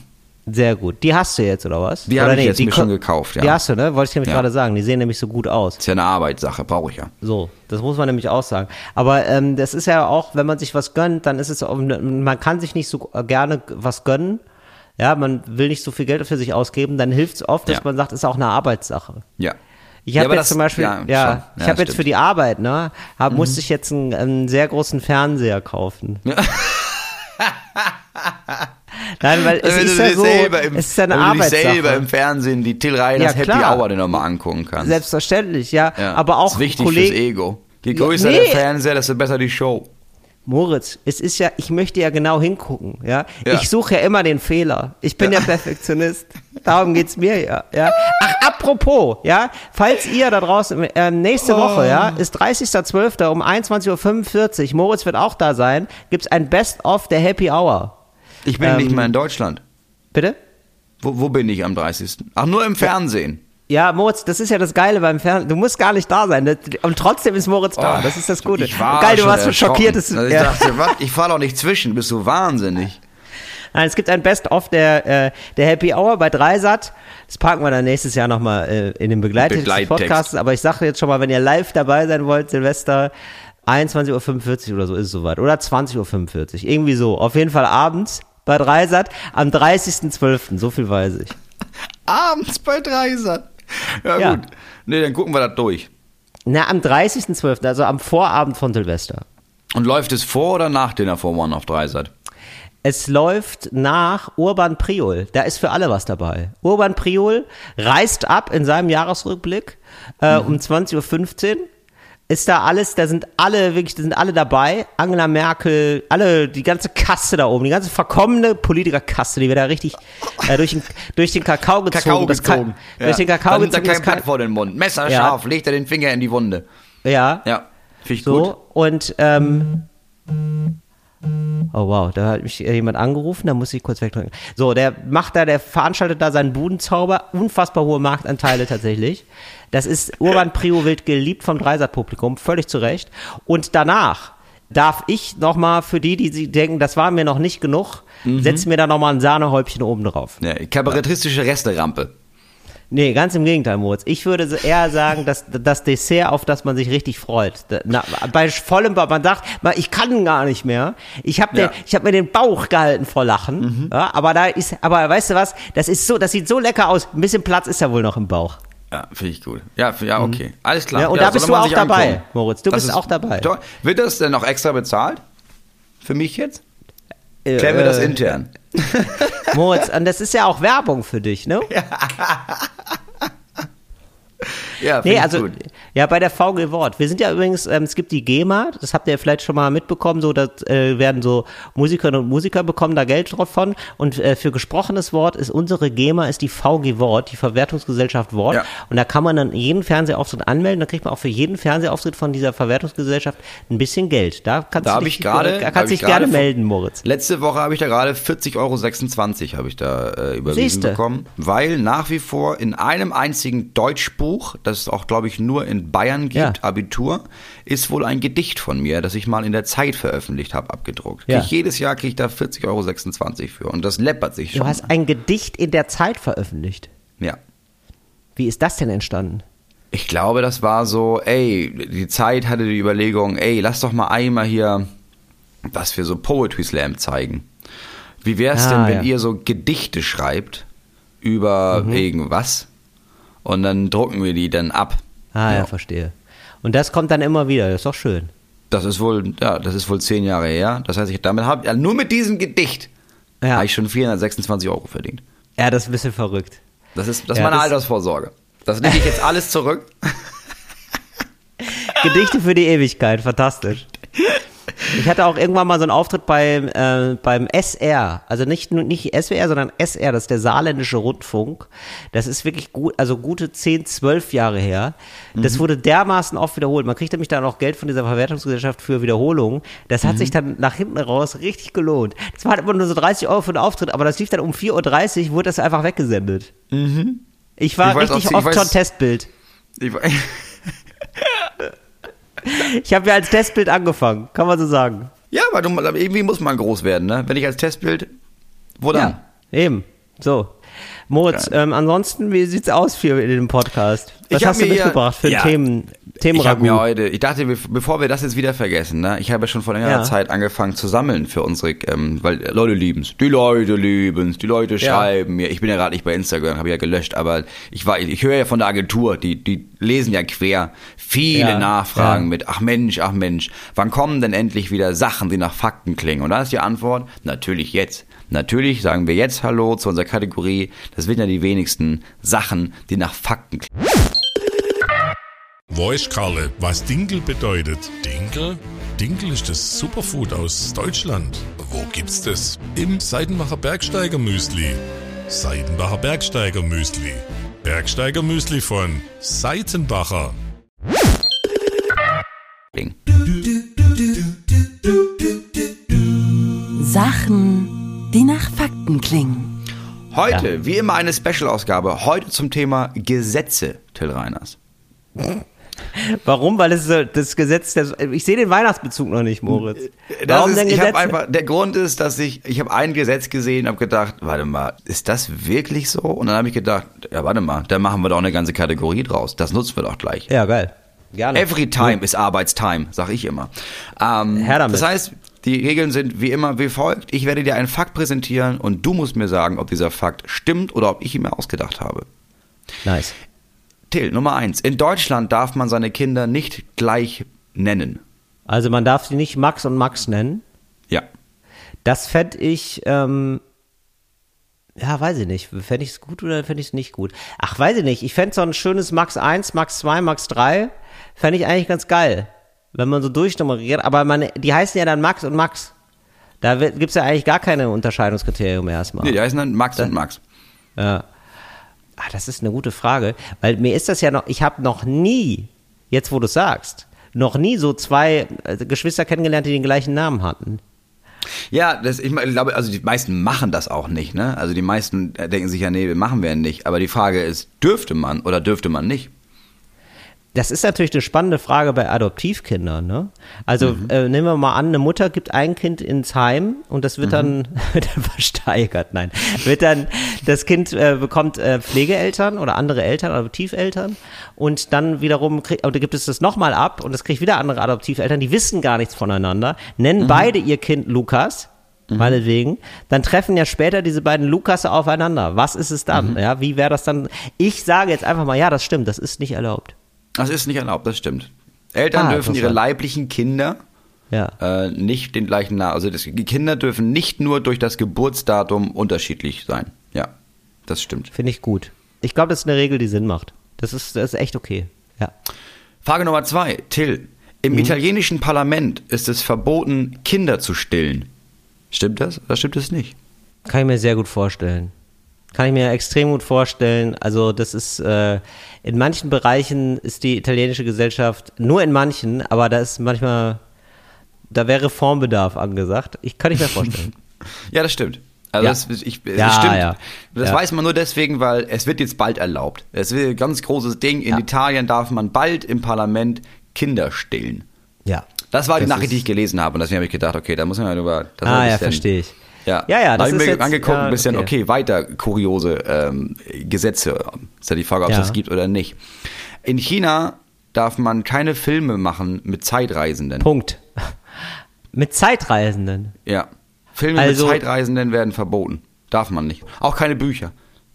Sehr gut. Die hast du jetzt, oder was? Die habe ich jetzt mir schon gekauft, ja. Die hast du, ne? Wollte ich nämlich Ja. gerade sagen. Die sehen nämlich so gut aus. Ist ja eine Arbeitssache, brauche ich ja. So, das muss man nämlich auch sagen. Aber ähm, das ist ja auch, wenn man sich was gönnt, dann ist es, auch- man kann sich nicht so gerne was gönnen. Ja, man will nicht so viel Geld für sich ausgeben, dann hilft es oft, dass Ja. man sagt, ist auch eine Arbeitssache. Ja. Ich Ja, habe aber jetzt das- zum Beispiel, ja, ja, ich Ja, habe jetzt für die Arbeit, ne, hab, musste ich jetzt einen, einen sehr großen Fernseher kaufen. Nein, weil es Wenn ist ja so, im, es ist ja eine wenn du dich selber Arbeitssache. im Fernsehen die Till Reiners Ja, Happy. Hour dir nochmal angucken kannst. Selbstverständlich, ja, Ja, aber auch ist wichtig Kollegen, fürs Ego. Je Ja, größer nee. der Fernseher, desto besser die Show. Moritz, es ist ja, ich möchte ja genau hingucken, ja. Ja. Ich suche ja immer den Fehler. Ich bin ja, Perfektionist. Darum geht's mir ja, ja. Ach, apropos, ja, falls ihr da draußen, äh, nächste Oh. Woche, ja, ist 30.12. um 21.45 Uhr, Moritz wird auch da sein, gibt's ein Best-of der Happy Hour. Ich bin Ähm, nicht mehr in Deutschland. Bitte? Wo, wo bin ich am 30.? Ach, nur im Fernsehen. Ja, Moritz, das ist ja das Geile beim Fernsehen. Du musst gar nicht da sein. Und trotzdem ist Moritz da. Oh, das ist das Gute. Ich war Geil, du warst so schockiert. Dass, Also ich ja. dachte, was? Ich fahr doch nicht zwischen, bist du wahnsinnig. Nein, es gibt ein Best-of der, äh, der Happy Hour bei Dreisat. Das packen wir dann nächstes Jahr nochmal äh, in den Begleittext. Podcasts. Aber ich sage jetzt schon mal, wenn ihr live dabei sein wollt, Silvester, 21.45 Uhr oder so ist es soweit. Oder 20.45 Uhr. Irgendwie so. Auf jeden Fall abends bei Dreisat am 30.12. So viel weiß ich. Abends bei Dreisat. Ja, Ja. gut. Nee, dann gucken wir das durch. Na, am 30.12., also am Vorabend von Silvester. Und läuft es vor oder nach Dinner for One auf Dreisat? Es läuft nach Urban Priol. Da ist für alle was dabei. Urban Priol reist ab in seinem Jahresrückblick äh, um 20.15 Uhr. Ist da alles, da sind alle, wirklich, da sind alle dabei. Angela Merkel, alle, die ganze Kaste da oben, die ganze verkommene Politikerkaste, die wir da richtig äh, durch, den, durch den Kakao gezogen. Kakao gezogen. Durch den Kakao Dann gezogen. kein das Ka- Blatt vor den Mund. Messerscharf, legt er den Finger in die Wunde. ja, Ja, finde ich so. gut. Und, ähm, Oh wow, da hat mich jemand angerufen, da muss ich kurz wegdrücken. So, der macht da, der veranstaltet da seinen Budenzauber, unfassbar hohe Marktanteile tatsächlich. Das ist Urban Prio wild geliebt vom Dreisat-Publikum, völlig zu Recht. Und danach darf ich nochmal für die, die sie denken, das war mir noch nicht genug, setzen mir da nochmal ein Sahnehäubchen oben drauf. Ja, kabarettistische Resterampe. Nee, ganz im Gegenteil, Moritz. Ich würde eher sagen, dass das Dessert, auf das man sich richtig freut. Na, bei vollem, Bauch, man sagt, ich kann gar nicht mehr. Ich habe Ja. ich hab mir den Bauch gehalten vor Lachen. Ja, aber da ist, aber weißt du was? Das ist so, das sieht so lecker aus. Ein bisschen Platz ist ja wohl noch im Bauch. Ja, finde ich gut. Ja, ja, okay. Alles klar. Mhm. Ja, und da bist du auch dabei, angucken. Moritz. Du Das bist auch dabei. Toll. Wird das denn noch extra bezahlt? Für mich jetzt? Klären wir Äh, das intern. Moritz, und das ist ja auch Werbung für dich, ne? Ja, Nee, finde also, gut. Ja, bei der VG Wort. Wir sind ja übrigens, ähm, es gibt die GEMA, das habt ihr vielleicht schon mal mitbekommen, so, da äh, werden so Musikerinnen und Musiker bekommen da Geld drauf von. Und äh, für gesprochenes Wort ist unsere GEMA, ist die VG Wort, die Verwertungsgesellschaft Wort. Ja. Und da kann man dann jeden Fernsehauftritt anmelden, da kriegt man auch für jeden Fernsehauftritt von dieser Verwertungsgesellschaft ein bisschen Geld. Da kannst Da du dich, ich gerade. da kannst ich dich gerne melden, Moritz. Letzte Woche habe ich da gerade 40,26 Euro habe ich da äh, überwiesen Siehste. bekommen, weil nach wie vor in einem einzigen Deutschbuch, das es auch glaube ich nur in Bayern gibt, Ja. Abitur, ist wohl ein Gedicht von mir, das ich mal in der Zeit veröffentlicht habe, abgedruckt. Ja. Ich jedes Jahr kriege ich da 40,26 Euro für und das läppert sich Du schon. hast ein Gedicht in der Zeit veröffentlicht. ja. Wie ist das denn entstanden? Ich glaube, das war so, ey, die Zeit hatte die Überlegung, ey, lass doch mal einmal hier, was wir so Poetry Slam zeigen. Wie wär's Ah, denn, wenn ja. ihr so Gedichte schreibt über Mhm. irgendwas und dann drucken wir die dann ab? Ah, ja. Ja. verstehe. Und das kommt dann immer wieder, das ist doch schön. Das ist wohl, ja, das ist wohl zehn Jahre her. Das heißt, ich damit habe, ja, nur mit diesem Gedicht Ja. habe ich schon 426 Euro verdient. Ja, das ist ein bisschen verrückt. Das ist, das ist Ja, meine das- Altersvorsorge. Das nehme ich jetzt alles zurück. Gedichte für die Ewigkeit, fantastisch. Ich hatte auch irgendwann mal so einen Auftritt beim, äh, beim SR, also nicht, nur- nicht SWR, sondern SR, das ist der saarländische Rundfunk. Das ist wirklich gut, also gute 10, 12 Jahre her. Das wurde dermaßen oft wiederholt. Man kriegt nämlich dann auch Geld von dieser Verwertungsgesellschaft für Wiederholungen. Das hat sich dann nach hinten raus richtig gelohnt. Das war halt immer nur so 30 Euro für den Auftritt, aber das lief dann um 4.30 Uhr, wurde das einfach weggesendet. Ich war Ich weiß richtig ich oft weiß- schon Testbild. Ich, Ich habe ja als Testbild angefangen, kann man so sagen. ja, aber du, irgendwie muss man groß werden, ne? Wenn ich als Testbild, wo dann? Ja, eben. So. Moritz, ähm, ansonsten, wie sieht's aus für dem Podcast? Was Ich hast du mitgebracht für ja, Themen, Ich habe Themenragout? mir heute, ich dachte, bev- bevor wir das jetzt wieder vergessen, ne, ich habe schon vor längerer Ja. Zeit angefangen zu sammeln für unsere, ähm, weil Leute lieben's, die Leute lieben's, die Leute Ja. schreiben mir. Ich bin ja gerade nicht bei Instagram, habe ich ja gelöscht, aber ich war, ich höre ja von der Agentur, die, die lesen ja quer viele Ja, Nachfragen ja. mit, ach Mensch, ach Mensch, wann kommen denn endlich wieder Sachen, die nach Fakten klingen? Und da ist die Antwort, natürlich jetzt. Natürlich sagen wir jetzt Hallo zu unserer Kategorie. Das sind ja die wenigsten Sachen, die nach Fakten klingen. Weiß Karle, was Dinkel bedeutet? Dinkel? Dinkel ist das Superfood aus Deutschland. Wo gibt's das? Im Seidenbacher Bergsteiger Müsli. Seidenbacher Bergsteiger Müsli. Bergsteiger Müsli von Seitenbacher. klingen. Sachen, die nach Fakten klingen. Heute, wie immer, eine Special-Ausgabe. Heute zum Thema Gesetze, Till Reiners. Warum? Weil es das Gesetz, das, ich sehe den Weihnachtsbezug noch nicht, Moritz. Warum ist, denn ich Gesetze? einfach, der Grund ist, dass ich, ich habe ein Gesetz gesehen habe gedacht, warte mal, ist das wirklich so? Und dann habe ich gedacht, ja, warte mal, da machen wir doch eine ganze Kategorie draus. Das nutzen wir doch gleich. ja, geil. Gerne. Every time is Arbeitstime, sag ich immer. Ähm, Her damit. Das heißt, die Regeln sind wie immer wie folgt. Ich werde dir einen Fakt präsentieren und du musst mir sagen, ob dieser Fakt stimmt oder ob ich ihn mir ausgedacht habe. Nice. Till, Nummer eins. In Deutschland darf man seine Kinder nicht gleich nennen. Also man darf sie nicht Max und Max nennen. Ja. Das fände ich, ähm, Ja, weiß ich nicht. Fände ich es gut oder fände ich es nicht gut? Ach, weiß ich nicht. Ich fände so ein schönes Max 1, Max 2, Max 3, fände ich eigentlich ganz geil. Wenn man so durchnummeriert. Aber man, die heißen ja dann Max und Max. Da gibt es ja eigentlich gar keine Unterscheidungskriterium erstmal. Nee, die heißen dann Max und Max. Ja. Ah, das ist eine gute Frage, weil mir ist das ja noch, ich habe noch nie, jetzt wo du sagst, noch nie so zwei äh, Geschwister kennengelernt, die den gleichen Namen hatten. Ja, das, ich glaube, also die meisten machen das auch nicht, ne? Also die meisten denken sich ja, nee, machen wir nicht. Aber die Frage ist, dürfte man oder dürfte man nicht? Das ist natürlich eine spannende Frage bei Adoptivkindern. Ne? Also mhm. äh, nehmen wir mal an, eine Mutter gibt ein Kind ins Heim und das wird, mhm. dann, wird dann versteigert. Nein, wird dann das Kind äh, bekommt äh, Pflegeeltern oder andere Eltern, Adoptiveltern und dann wiederum kriegt, oder gibt es das nochmal ab und es kriegt wieder andere Adoptiveltern, die wissen gar nichts voneinander, nennen mhm. beide ihr Kind Lukas mhm. meinetwegen, dann treffen ja später diese beiden Lukasse aufeinander. Was ist es dann? Mhm. Ja, wie wäre das dann? Ich sage jetzt einfach mal, ja, das stimmt, das ist nicht erlaubt. Das ist nicht erlaubt, das stimmt. Eltern ah, dürfen ihre leiblichen Kinder ja. äh, nicht den gleichen Namen, also das, die Kinder dürfen nicht nur durch das Geburtsdatum unterschiedlich sein. Ja, das stimmt. Finde ich gut. Ich glaube, das ist eine Regel, die Sinn macht. Das ist, das ist echt okay. Ja. Frage Nummer zwei, Till. Im mhm. italienischen Parlament ist es verboten, Kinder zu stillen. Stimmt das oder stimmt es nicht? Kann ich mir sehr gut vorstellen. Kann ich mir extrem gut vorstellen. Also das ist äh, in manchen Bereichen ist die italienische Gesellschaft nur in manchen, aber da ist manchmal da wäre Reformbedarf angesagt. Ich kann ich mir vorstellen. ja, das stimmt. Also ja. das, ich, das ja, stimmt. Ja. Das weiß man nur deswegen, weil es wird jetzt bald erlaubt. Es wird ein ganz großes Ding. In Italien darf man bald im Parlament Kinder stillen. Ja. Das war die das Nachricht, die ich gelesen habe. Und deswegen habe ich gedacht, okay, da muss man ja über. ah, ja, verstehe ich. Ja, ja, ja das da habe ich mir jetzt, angeguckt, ja, ein bisschen, okay, okay weiter kuriose ähm, Gesetze. Ist ja die Frage, ob es ja. das gibt oder nicht. In China darf man keine Filme machen mit Zeitreisenden. Punkt. mit Zeitreisenden? Ja. Filme also, mit Zeitreisenden werden verboten. Darf man nicht. Auch keine Bücher.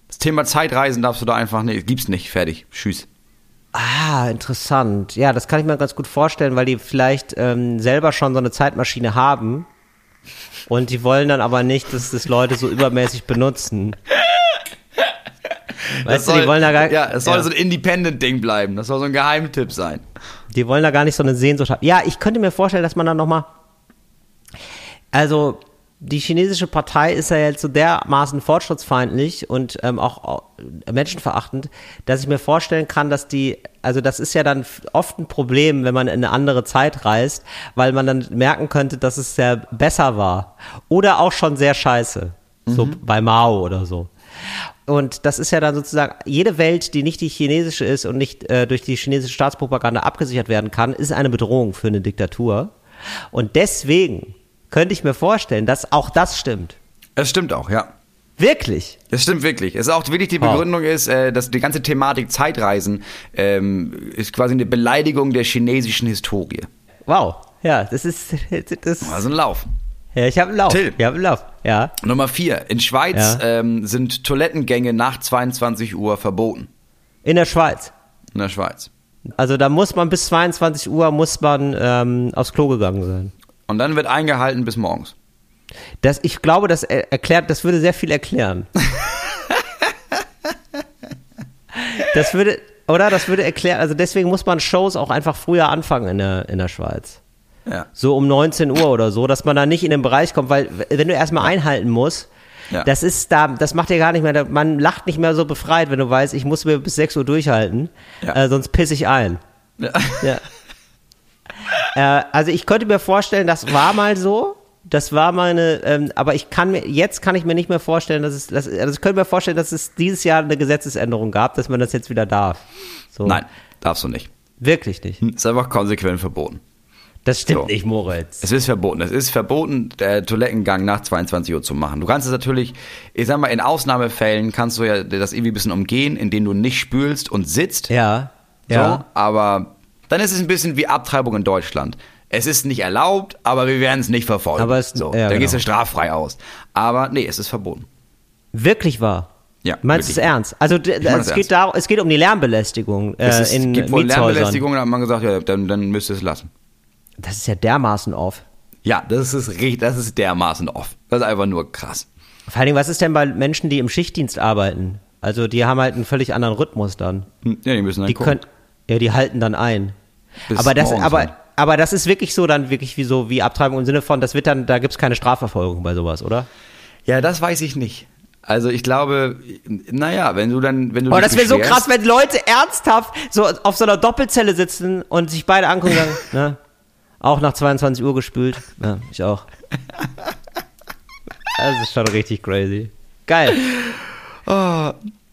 Das Thema Zeitreisen darfst du da einfach nicht, gibt's nicht, fertig. Tschüss. Ah, interessant. Ja, das kann ich mir ganz gut vorstellen, weil die vielleicht ähm, selber schon so eine Zeitmaschine haben und die wollen dann aber nicht, dass das Leute so übermäßig benutzen. Weißt soll, du, die wollen da gar Ja, es soll ja. so ein Independent-Ding bleiben. Das soll so ein Geheimtipp sein. Die wollen da gar nicht so eine Sehnsucht haben. Ja, ich könnte mir vorstellen, dass man dann nochmal. Also, die chinesische Partei ist ja jetzt so dermaßen fortschrittsfeindlich und ähm, auch menschenverachtend, dass ich mir vorstellen kann, dass die, also das ist ja dann oft ein Problem, wenn man in eine andere Zeit reist, weil man dann merken könnte, dass es sehr besser war oder auch schon sehr scheiße, mhm. so bei Mao oder so. Und das ist ja dann sozusagen, jede Welt, die nicht die chinesische ist und nicht äh, durch die chinesische Staatspropaganda abgesichert werden kann, ist eine Bedrohung für eine Diktatur. Und deswegen könnte ich mir vorstellen, dass auch das stimmt. Es stimmt auch, ja. Wirklich? Es stimmt wirklich. Es ist auch wirklich die Begründung ist, äh, dass die ganze Thematik Zeitreisen ähm, ist quasi eine Beleidigung der chinesischen Historie. Wow. Ja, das ist das. Also ein Lauf. Ja, ich habe einen Lauf. Till. Ich habe einen Lauf. Ja. Nummer vier. In Schweiz ja. ähm, sind Toilettengänge nach 22 Uhr verboten. In der Schweiz. In der Schweiz. Also da muss man bis 22 Uhr muss man ähm, aufs Klo gegangen sein. Und dann wird eingehalten bis morgens. Das, ich glaube, das erklärt, das würde sehr viel erklären. das würde, oder? Das würde erklären, also deswegen muss man Shows auch einfach früher anfangen in der, in der Schweiz. Ja. So um 19 Uhr oder so, dass man da nicht in den Bereich kommt, weil wenn du erstmal einhalten musst, ja. das ist da, das macht dir gar nicht mehr, man lacht nicht mehr so befreit, wenn du weißt, ich muss mir bis 6 Uhr durchhalten, ja. äh, sonst pisse ich ein. Ja. äh, also ich könnte mir vorstellen, das war mal so. Das war meine, ähm, aber ich kann mir, jetzt kann ich mir nicht mehr vorstellen, dass es, dass, also ich könnte mir vorstellen, dass es dieses Jahr eine Gesetzesänderung gab, dass man das jetzt wieder darf. So. Nein, darfst du nicht. Wirklich nicht. Ist einfach konsequent verboten. Das stimmt so. nicht, Moritz. Es ist verboten. Es ist verboten, der Toilettengang nach 22 Uhr zu machen. Du kannst es natürlich, ich sag mal, in Ausnahmefällen kannst du ja das irgendwie ein bisschen umgehen, indem du nicht spülst und sitzt. Ja. So, ja. Aber dann ist es ein bisschen wie Abtreibung in Deutschland. Es ist nicht erlaubt, aber wir werden es nicht verfolgen. Aber es, so, ja, dann genau. gehst du straffrei aus. Aber nee, es ist verboten. Wirklich wahr? Ja. Meinst du es ernst? Also es geht, ernst. Darum, es geht um die Lärmbelästigung äh, es ist, in gibt wohl Lärmbelästigung, da hat man gesagt, ja, dann, dann müsst ihr es lassen. Das ist ja dermaßen off. Ja, das ist richtig, das ist dermaßen off. Das ist einfach nur krass. Vor allen Dingen, was ist denn bei Menschen, die im Schichtdienst arbeiten? Also die haben halt einen völlig anderen Rhythmus dann. Hm, Ja, die müssen dann Die können, ja, die halten dann ein. Bis aber das, aber, halt. aber das ist wirklich so dann wirklich wie so wie Abtreibung im Sinne von, das wird dann, da gibt's keine Strafverfolgung bei sowas, oder? Ja, das weiß ich nicht. Also ich glaube, naja, wenn du dann, wenn du Oh, dich das wäre so krass, wenn Leute ernsthaft so auf so einer Doppelzelle sitzen und sich beide angucken sagen, ne? Auch nach 22 Uhr gespült. Ja, ich auch. Das ist schon richtig crazy. Geil.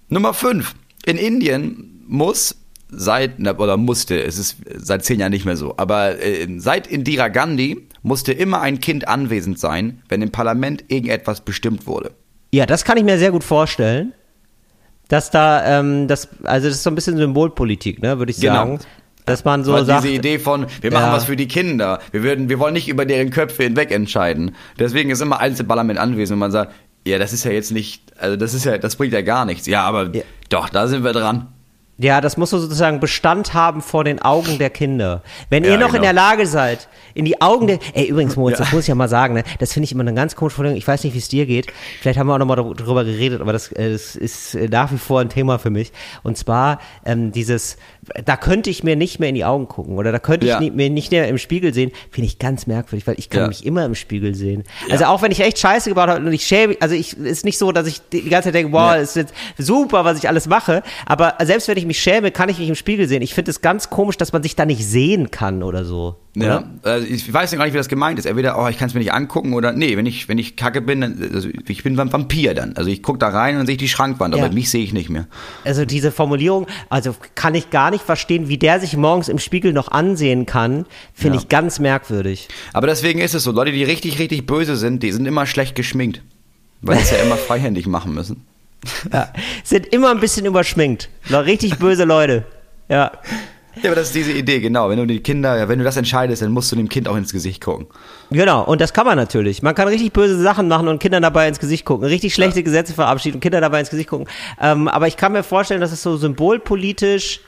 Nummer 5. In Indien muss seit, oder musste, es ist seit zehn Jahren nicht mehr so, aber äh, seit Indira Gandhi musste immer ein Kind anwesend sein, wenn im Parlament irgendetwas bestimmt wurde. Ja, das kann ich mir sehr gut vorstellen. Dass da, ähm, das, also das ist so ein bisschen Symbolpolitik, ne, würde ich Genau. sagen. Dass man so Weil sagt. diese Idee von, wir machen Ja. was für die Kinder, wir, würden, wir wollen nicht über deren Köpfe hinweg entscheiden. Deswegen ist immer eins im Parlament anwesend und man sagt, ja, das ist ja jetzt nicht, also das ist ja, das bringt ja gar nichts. Ja, aber Ja. doch, da sind wir dran. Ja, das muss so sozusagen Bestand haben vor den Augen der Kinder. Wenn Ja, ihr noch in genau. der Lage seid, in die Augen der. Ey, übrigens, Moritz, das muss ich ja mal sagen, ne? Das finde ich immer eine ganz komische Vorstellung. Ich weiß nicht, wie es dir geht. Vielleicht haben wir auch noch mal darüber geredet, aber das, äh, das ist äh, nach wie vor ein Thema für mich. Und zwar ähm, dieses, da könnte ich mir nicht mehr in die Augen gucken oder da könnte ich Ja. nie, mir nicht mehr im Spiegel sehen, finde ich ganz merkwürdig, weil ich kann Ja. mich immer im Spiegel sehen. Also auch wenn ich echt Scheiße gebaut habe und ich schäme, also ich ist nicht so, dass ich die ganze Zeit denke, boah, Ja. ist jetzt super, was ich alles mache, aber selbst wenn ich mich schäme, kann ich mich im Spiegel sehen. Ich finde es ganz komisch, dass man sich da nicht sehen kann oder so. Ja, Oder? also ich weiß ja gar nicht, wie das gemeint ist. Entweder, oh, ich kann es mir nicht angucken oder nee, wenn ich, wenn ich kacke bin, dann, also ich bin ein Vampir dann. Also ich gucke da rein und sehe ich die Schrankwand, Ja. aber mich sehe ich nicht mehr. Also diese Formulierung, also kann ich gar nicht verstehen, wie der sich morgens im Spiegel noch ansehen kann, finde Ja. ich ganz merkwürdig. Aber deswegen ist es so, Leute, die richtig, richtig böse sind, die sind immer schlecht geschminkt. Weil sie es ja immer freihändig machen müssen. Ja. Sind immer ein bisschen überschminkt. Richtig böse Leute. Ja. Ja, aber das ist diese Idee, genau. Wenn du die Kinder, wenn du das entscheidest, dann musst du dem Kind auch ins Gesicht gucken. Genau, und das kann man natürlich. Man kann richtig böse Sachen machen und Kindern dabei ins Gesicht gucken, richtig schlechte Gesetze verabschieden und Kinder dabei ins Gesicht gucken. Ähm, aber ich kann mir vorstellen, dass es so symbolpolitisch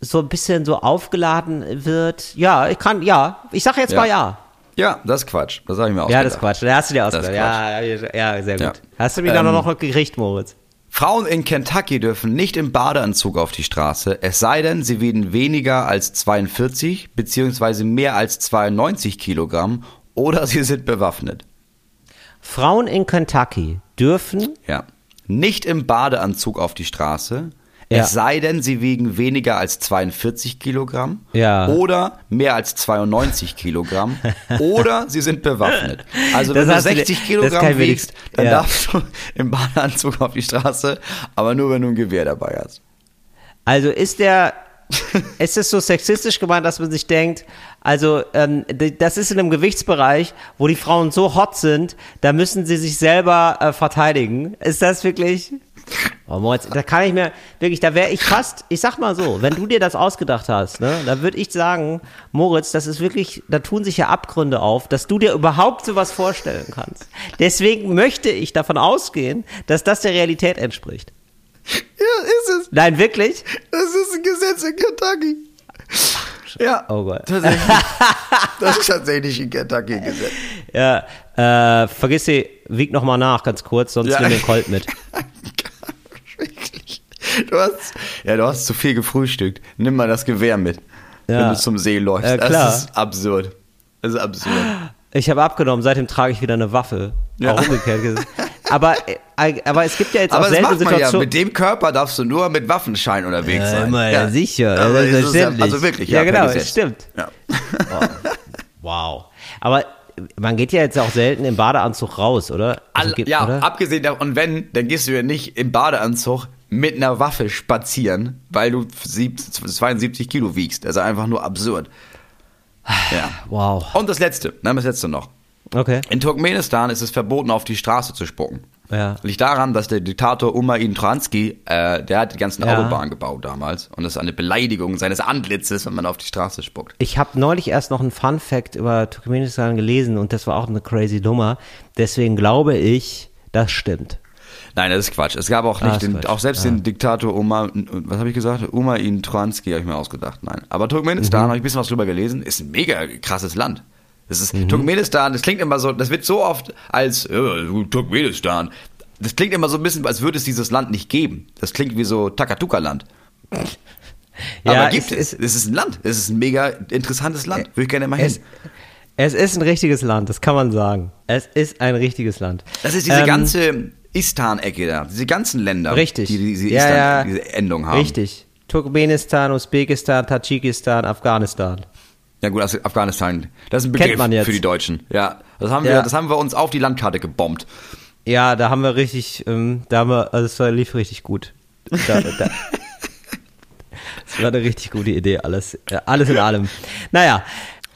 so ein bisschen so aufgeladen wird. Ja, ich kann, ja, ich sage jetzt Ja. mal ja. Ja, das ist Quatsch. Das habe ich mir auch Ja, das ist Quatsch. Da hast du dir ausgedacht. Ja, ja, ja, sehr gut. Ja. Hast du mich Ähm, dann noch gekriegt, Moritz? Frauen in Kentucky dürfen nicht im Badeanzug auf die Straße, es sei denn, sie wiegen weniger als 42 beziehungsweise mehr als 92 Kilogramm oder sie sind bewaffnet. Frauen in Kentucky dürfen Ja. Nicht im Badeanzug auf die Straße, Ja. es sei denn, sie wiegen weniger als 42 Kilogramm Ja. oder mehr als 92 Kilogramm oder sie sind bewaffnet. Also Das wenn du hast du dir- 60 das Kilogramm wiegst, dann ja. darfst du im Badeanzug auf die Straße, aber nur wenn du ein Gewehr dabei hast. Also ist der, ist es so sexistisch gemeint, dass man sich denkt, also ähm, das ist in einem Gewichtsbereich, wo die Frauen so hot sind, da müssen sie sich selber äh, verteidigen. Ist das wirklich? Oh, Moritz, da kann ich mir wirklich, da wäre ich fast, ich sag mal so, wenn du dir das ausgedacht hast, ne, da würde ich sagen, Moritz, das ist wirklich, da tun sich ja Abgründe auf, dass du dir überhaupt sowas vorstellen kannst. Deswegen möchte ich davon ausgehen, dass das der Realität entspricht. Ja, ist es. Nein, wirklich? Das ist ein Gesetz in Kentucky. Ja, Oh Gott. tatsächlich. Das ist tatsächlich ein Kentucky-Gesetz. Ja, äh, vergiss sie, wieg noch mal nach, ganz kurz, sonst Ja. nimm den Colt mit. Du hast, ja, du hast zu viel gefrühstückt. Nimm mal das Gewehr mit, wenn Ja. du zum See läufst. Ja. Das ist absurd. Das ist absurd. Ich habe abgenommen, seitdem trage ich wieder eine Waffe. Ja. Auch umgekehrt. Aber, äh, aber es gibt ja jetzt Aber auch das seltene macht man ja. Situationen. Mit dem Körper darfst du nur mit Waffenschein unterwegs sein. immer, ja, sicher. Aber Ja, also wirklich, Ja, ja, genau, es stimmt. Ja. wow. Aber man geht ja jetzt auch selten im Badeanzug raus, oder? Also All, ja, oder? abgesehen davon, und wenn, dann gehst du ja nicht im Badeanzug mit einer Waffe spazieren, weil du sieb- 72 Kilo wiegst. Das ist einfach nur absurd. Ja. Wow. Und das letzte, nein, das letzte noch. Okay. In Turkmenistan ist es verboten, auf die Straße zu spucken. Ja. Liegt daran, dass der Diktator Umarin Transky, äh, der hat die ganzen Ja. Autobahnen gebaut damals. Und das ist eine Beleidigung seines Antlitzes, wenn man auf die Straße spuckt. Ich habe neulich erst noch einen Fun Fact über Turkmenistan gelesen und das war auch eine crazy Nummer. Deswegen glaube ich, das stimmt. Nein, das ist Quatsch. Es gab auch Ah, nicht ist den, auch selbst den Diktator Umar, was habe ich gesagt? Umarin Transky habe ich mir ausgedacht. Nein. Aber Turkmenistan, Mhm. habe ich ein bisschen was drüber gelesen, ist ein mega krasses Land. Das ist Mhm. Turkmenistan, das klingt immer so, das wird so oft als äh, Turkmenistan. Das klingt immer so ein bisschen, als würde es dieses Land nicht geben. Das klingt wie so Takatuka-Land. Ja, Aber gibt es- es. Es ist ein Land. Es ist ein mega interessantes Land. Würde ich gerne mal hin. Es, es ist ein richtiges Land, das kann man sagen. Es ist ein richtiges Land. Das ist diese Ähm, ganze Istan-Ecke da. Diese ganzen Länder. Richtig. Die diese, Ja, Istan, ja. diese Endung haben. Richtig. Turkmenistan, Usbekistan, Tadschikistan, Afghanistan. Ja gut, also Afghanistan. Das ist ein Begriff man jetzt. für die Deutschen. Ja, das haben wir, Ja. das haben wir uns auf die Landkarte gebombt. Ja, da haben wir richtig, ähm, da haben wir, also es lief richtig gut. Da, da, das war eine richtig gute Idee, alles, ja, alles in allem. Naja,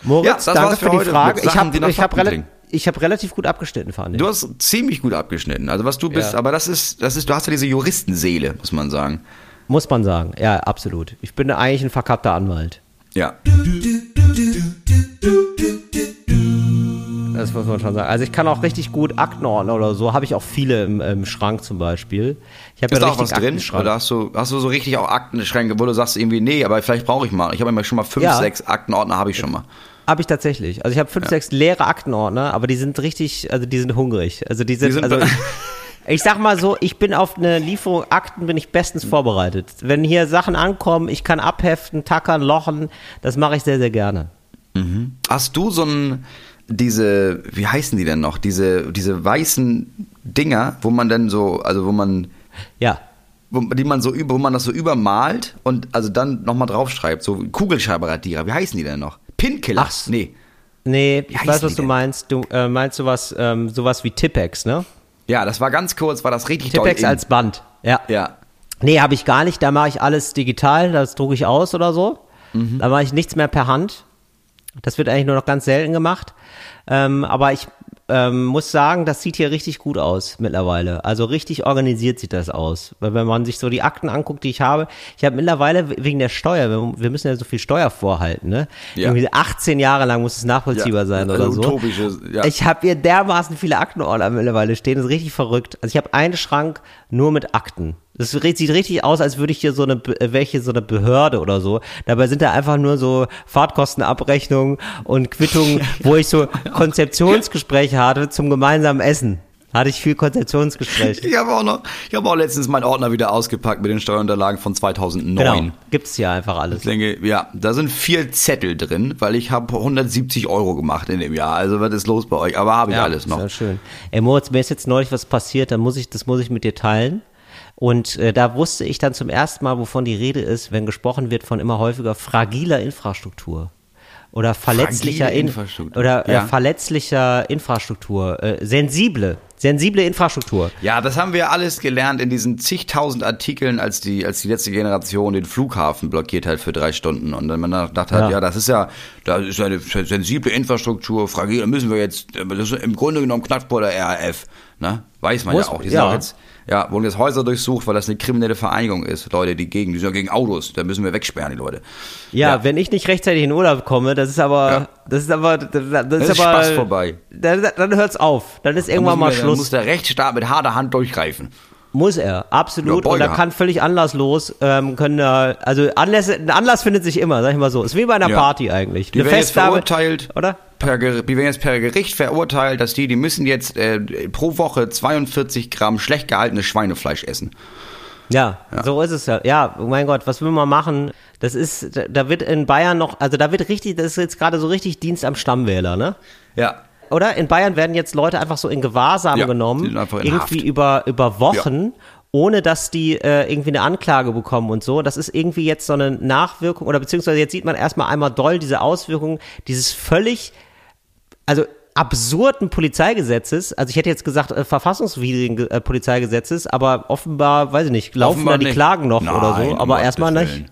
Moritz, Ja, danke für, für die Frage. Ich Sachen, habe ich hab Fakten rela klingen. Ich hab relativ gut abgeschnitten, fand ich. Du hast ziemlich gut abgeschnitten. Also was du bist, Ja. aber das ist, das ist, du hast ja diese Juristenseele, muss man sagen. Muss man sagen, ja, absolut. Ich bin eigentlich ein verkappter Anwalt. Ja. Das muss man schon sagen. Also ich kann auch richtig gut Akten ordnen oder so. Habe ich auch viele im, im Schrank zum Beispiel. Ich habe Ist ja da auch was drin? Oder hast du, hast du so richtig auch Aktenschränke, wo du sagst irgendwie, nee, aber vielleicht brauche ich mal. Ich habe immer schon mal fünf, Ja. sechs Aktenordner habe ich schon mal. Habe ich tatsächlich. Also ich habe fünf, sechs leere Aktenordner, aber die sind richtig, also die sind hungrig. Also die sind, Die sind also ich, sag mal so, ich bin auf eine Lieferung Akten bin ich bestens vorbereitet. Wenn hier Sachen ankommen, ich kann abheften, tackern, lochen, das mache ich sehr, sehr gerne. Hast du so ein, diese, wie heißen die denn noch? Diese, diese weißen Dinger, wo man dann so, also wo man, Ja. wo, die man so über, wo man das so übermalt und also dann nochmal draufschreibt, so Kugelschreiberradierer, wie heißen die denn noch? Pinkiller? Ach, nee. Nee, ich weiß, was du denn? meinst. Du äh, meinst sowas, ähm, sowas wie Tippex, ne? Ja, das war ganz kurz, war das richtig Tippex als Band. Ja. Ja. Nee, habe ich gar nicht. Da mache ich alles digital, das drucke ich aus oder so. Mhm. Da mache ich nichts mehr per Hand. Das wird eigentlich nur noch ganz selten gemacht. Ähm, aber ich ähm, muss sagen, das sieht hier richtig gut aus mittlerweile. Also richtig organisiert sieht das aus. Weil wenn man sich so die Akten anguckt, die ich habe, ich habe mittlerweile wegen der Steuer, wir, müssen ja so viel Steuer vorhalten, ne? Ja. Irgendwie 18 Jahre lang muss es nachvollziehbar Ja, sein also oder so. utopisches, ja. Ich habe hier dermaßen viele Aktenordner mittlerweile stehen, das ist richtig verrückt. Also ich habe einen Schrank nur mit Akten. Das sieht richtig aus, als würde ich hier so eine, äh, welche so eine Behörde oder so. Dabei sind da einfach nur so Fahrtkostenabrechnungen und Quittungen, wo ich so Konzeptionsgespräche hatte zum gemeinsamen Essen. Hatte ich viel Konzeptionsgespräche. Ich habe auch noch, ich habe auch letztens meinen Ordner wieder ausgepackt mit den Steuerunterlagen von 2009. Genau. Gibt's hier einfach alles. Ich denke, ja, da sind vier Zettel drin, weil ich habe 170 Euro gemacht in dem Jahr. Also was ist los bei euch? Aber habe ich alles noch. Sehr schön. Ey, Moritz, mir ist jetzt neulich was passiert, da muss ich, das muss ich mit dir teilen. Und äh, da wusste ich dann zum ersten Mal, wovon die Rede ist, wenn gesprochen wird von immer häufiger fragiler Infrastruktur. Oder verletzlicher In Infrastruktur. oder äh, Ja. verletzlicher Infrastruktur, äh, sensible, sensible Infrastruktur. Ja, das haben wir alles gelernt in diesen zigtausend Artikeln, als die, als die letzte Generation den Flughafen blockiert hat für drei Stunden. Und dann man dachte hat, Ja. ja. das ist ja, das ist eine sensible Infrastruktur, fragil, müssen wir jetzt, das ist im Grunde genommen knackt vor der RAF. Ne? Weiß man Muss- ja auch. Die sind ja. auch jetzt, ja, wurden jetzt Häuser durchsucht, weil das eine kriminelle Vereinigung ist. Leute, die gegen, die sind ja gegen Autos, da müssen wir wegsperren, die Leute. Ja, Ja. wenn ich nicht rechtzeitig in Urlaub komme, das ist aber, Ja. das ist aber, das, das ist ist aber, Spaß vorbei. Dann, dann hört's auf. Dann ist Da irgendwann mal wir, da Schluss. muss der Rechtsstaat mit harter Hand durchgreifen. Muss er, absolut. Ja, und er Beuger. kann völlig anlasslos, ähm, können da, also Anlässe, ein Anlass findet sich immer, sag ich mal so. Ist wie bei einer Ja. Party eigentlich. Die Eine werden jetzt Festnahme- verurteilt, Oder? Per, die werden jetzt per Gericht verurteilt, dass die, die müssen jetzt äh, pro Woche 42 Gramm schlecht gehaltenes Schweinefleisch essen. Ja, so ist es ja. Ja, oh mein Gott, was will man machen? Das ist, da- wird in Bayern noch, also da wird richtig, das ist jetzt gerade so richtig Dienst am Stammwähler, ne? Ja. Oder? In Bayern werden jetzt Leute einfach so in Gewahrsam Ja, genommen, in irgendwie Haft. über, über Wochen, ohne dass die äh, irgendwie eine Anklage bekommen und so. Das ist irgendwie jetzt so eine Nachwirkung, oder beziehungsweise jetzt sieht man erstmal einmal doll diese Auswirkungen dieses völlig, also absurden Polizeigesetzes, also ich hätte jetzt gesagt äh, verfassungswidrigen äh, Polizeigesetzes, aber offenbar, weiß ich nicht, laufen Offenbar da die nicht. Klagen noch oder Nein, so, um aber erstmal nicht.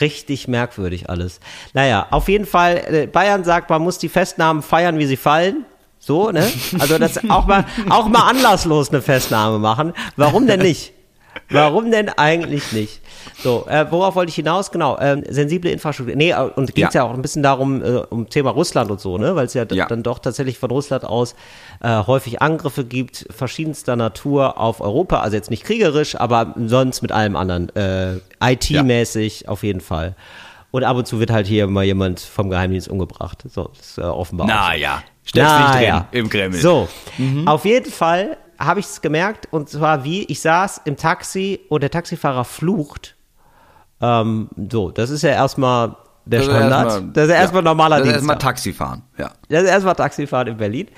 Richtig merkwürdig alles. Naja, auf jeden Fall, äh, Bayern sagt, man muss die Festnahmen feiern, wie sie fallen. So, ne? Also das auch mal, auch mal anlasslos eine Festnahme machen. Warum denn nicht? Warum denn eigentlich nicht? So, äh, worauf wollte ich hinaus? Genau, ähm, sensible Infrastruktur. Nee, äh, und ging es ja. Ja. auch ein bisschen darum, äh, um Thema Russland und so, ne? Weil es ja, Ja. dann doch tatsächlich von Russland aus äh, häufig Angriffe gibt, verschiedenster Natur auf Europa. Also jetzt nicht kriegerisch, aber sonst mit allem anderen. Äh, IT-mäßig auf jeden Fall. Und ab und zu wird halt hier mal jemand vom Geheimdienst umgebracht. So, das ist äh, offenbar. Naja, steckst nicht drin Naja. im Kreml. So, auf jeden Fall habe ich es gemerkt und zwar wie, ich saß im Taxi und der Taxifahrer flucht. Ähm, so, das ist ja erstmal der Das ist Standard. erstmal- das ist ja erstmal normaler Das ist erstmal Taxifahren, ja. Das ist erstmal Taxifahren in Berlin.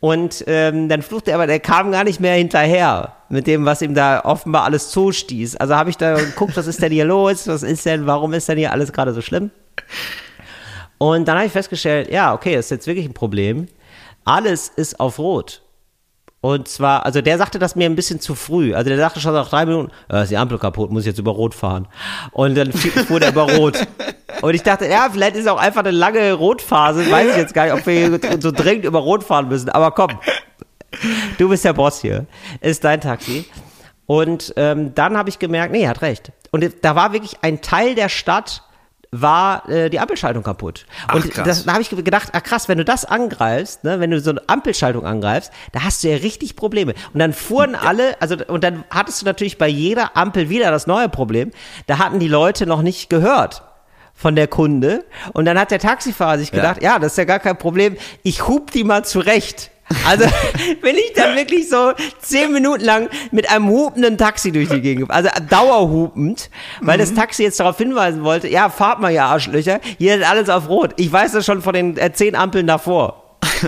Und ähm, dann fluchte er, aber der kam gar nicht mehr hinterher mit dem, was ihm da offenbar alles zustieß. Also habe ich da geguckt, was ist denn hier los? Was ist denn, warum ist denn hier alles gerade so schlimm? Und dann habe ich festgestellt, ja, okay, das ist jetzt wirklich ein Problem. Alles ist auf Rot. Und zwar, also der sagte das mir ein bisschen zu früh. Also der sagte schon nach drei Minuten, äh, ist die Ampel kaputt, muss ich jetzt über Rot fahren. Und dann fuhr der über Rot. Und ich dachte, ja, vielleicht ist auch einfach eine lange Rotphase. Weiß ich jetzt gar nicht, ob wir so dringend über Rot fahren müssen. Aber komm, du bist der Boss hier. Ist dein Taxi. Und ähm, dann habe ich gemerkt, nee, er hat recht. Und da war wirklich ein Teil der Stadt, war äh, die Ampelschaltung kaputt. Und krass. das, da habe ich gedacht, ah krass, wenn du das angreifst, ne, wenn du so eine Ampelschaltung angreifst, da hast du ja richtig Probleme. Und dann fuhren alle, also und dann hattest du natürlich bei jeder Ampel wieder das neue Problem. Da hatten die Leute noch nicht gehört von der Kunde. Und dann hat der Taxifahrer sich gedacht, ja, das ist ja gar kein Problem, ich hub die mal zurecht. Also bin ich dann wirklich so zehn Minuten lang mit einem hupenden Taxi durch die Gegend, also dauerhupend, weil das Taxi jetzt darauf hinweisen wollte, ja, fahrt mal, ihr Arschlöcher, hier ist alles auf Rot. Ich weiß das schon von den äh, zehn Ampeln davor.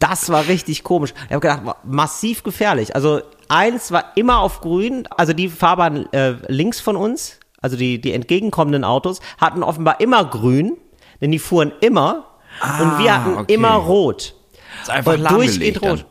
Das war richtig komisch. Ich habe gedacht, massiv gefährlich. Also eins war immer auf grün, also die Fahrbahn äh, links von uns, also die, die entgegenkommenden Autos, hatten offenbar immer grün, denn die fuhren immer und wir hatten okay. immer rot. Ist einfach Und durchgehend dann. rot.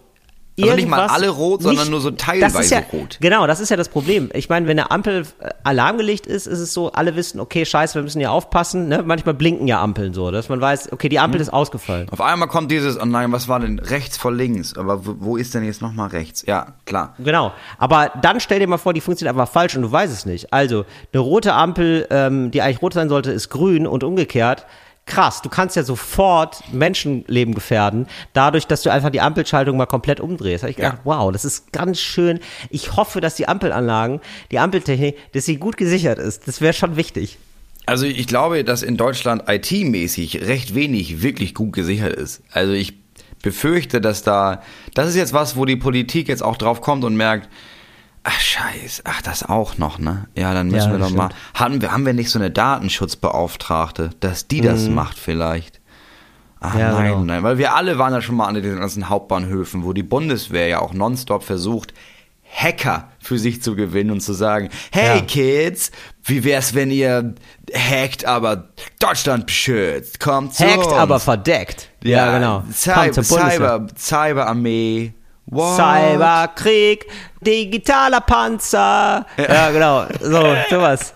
Also nicht mal alle rot, sondern nicht- nur so das teilweise ja, rot. Genau, das ist ja das Problem. Ich meine, wenn eine Ampel äh, alarmgelegt ist, ist es so, alle wissen, okay, scheiße, wir müssen hier aufpassen. Ne? Manchmal blinken ja Ampeln so, dass man weiß, okay, die. Ampel ist ausgefallen. Auf einmal kommt dieses, oh nein, was war denn rechts vor links? Aber wo, wo ist denn jetzt nochmal rechts? Ja, klar. Genau. Aber dann stell dir mal vor, die funktioniert einfach falsch und du weißt es nicht. Also, eine rote Ampel, ähm, die eigentlich rot sein sollte, ist grün und umgekehrt. Krass, du kannst ja sofort Menschenleben gefährden, dadurch, dass du einfach die Ampelschaltung mal komplett umdrehst. Habe ich gedacht, wow, das ist ganz schön. Ich hoffe, dass die Ampelanlagen, die Ampeltechnik, dass sie gut gesichert ist. Das wäre schon wichtig. Also ich glaube, dass in Deutschland IT-mäßig recht wenig wirklich gut gesichert ist. Also ich befürchte, dass da, das ist jetzt was, wo die Politik jetzt auch drauf kommt und merkt, ach scheiß, ach das auch noch, ne? Ja, dann müssen Ja, wir doch das mal, haben wir, haben wir nicht so eine Datenschutzbeauftragte, dass die das macht vielleicht? Ach Mhm. Ja, nein, genau. nein, weil wir alle waren ja schon mal an den ganzen Hauptbahnhöfen, wo die Bundeswehr ja auch nonstop versucht, Hacker für sich zu gewinnen und zu sagen, hey Ja. Kids, wie wär's, wenn ihr hackt, aber Deutschland beschützt, kommt zu Hackt, uns. aber verdeckt. Ja, genau. Cyber, Kommt zur Bundeswehr. Cyber, Cyberarmee. What? Cyberkrieg, digitaler Panzer. Ja, genau. So, sowas.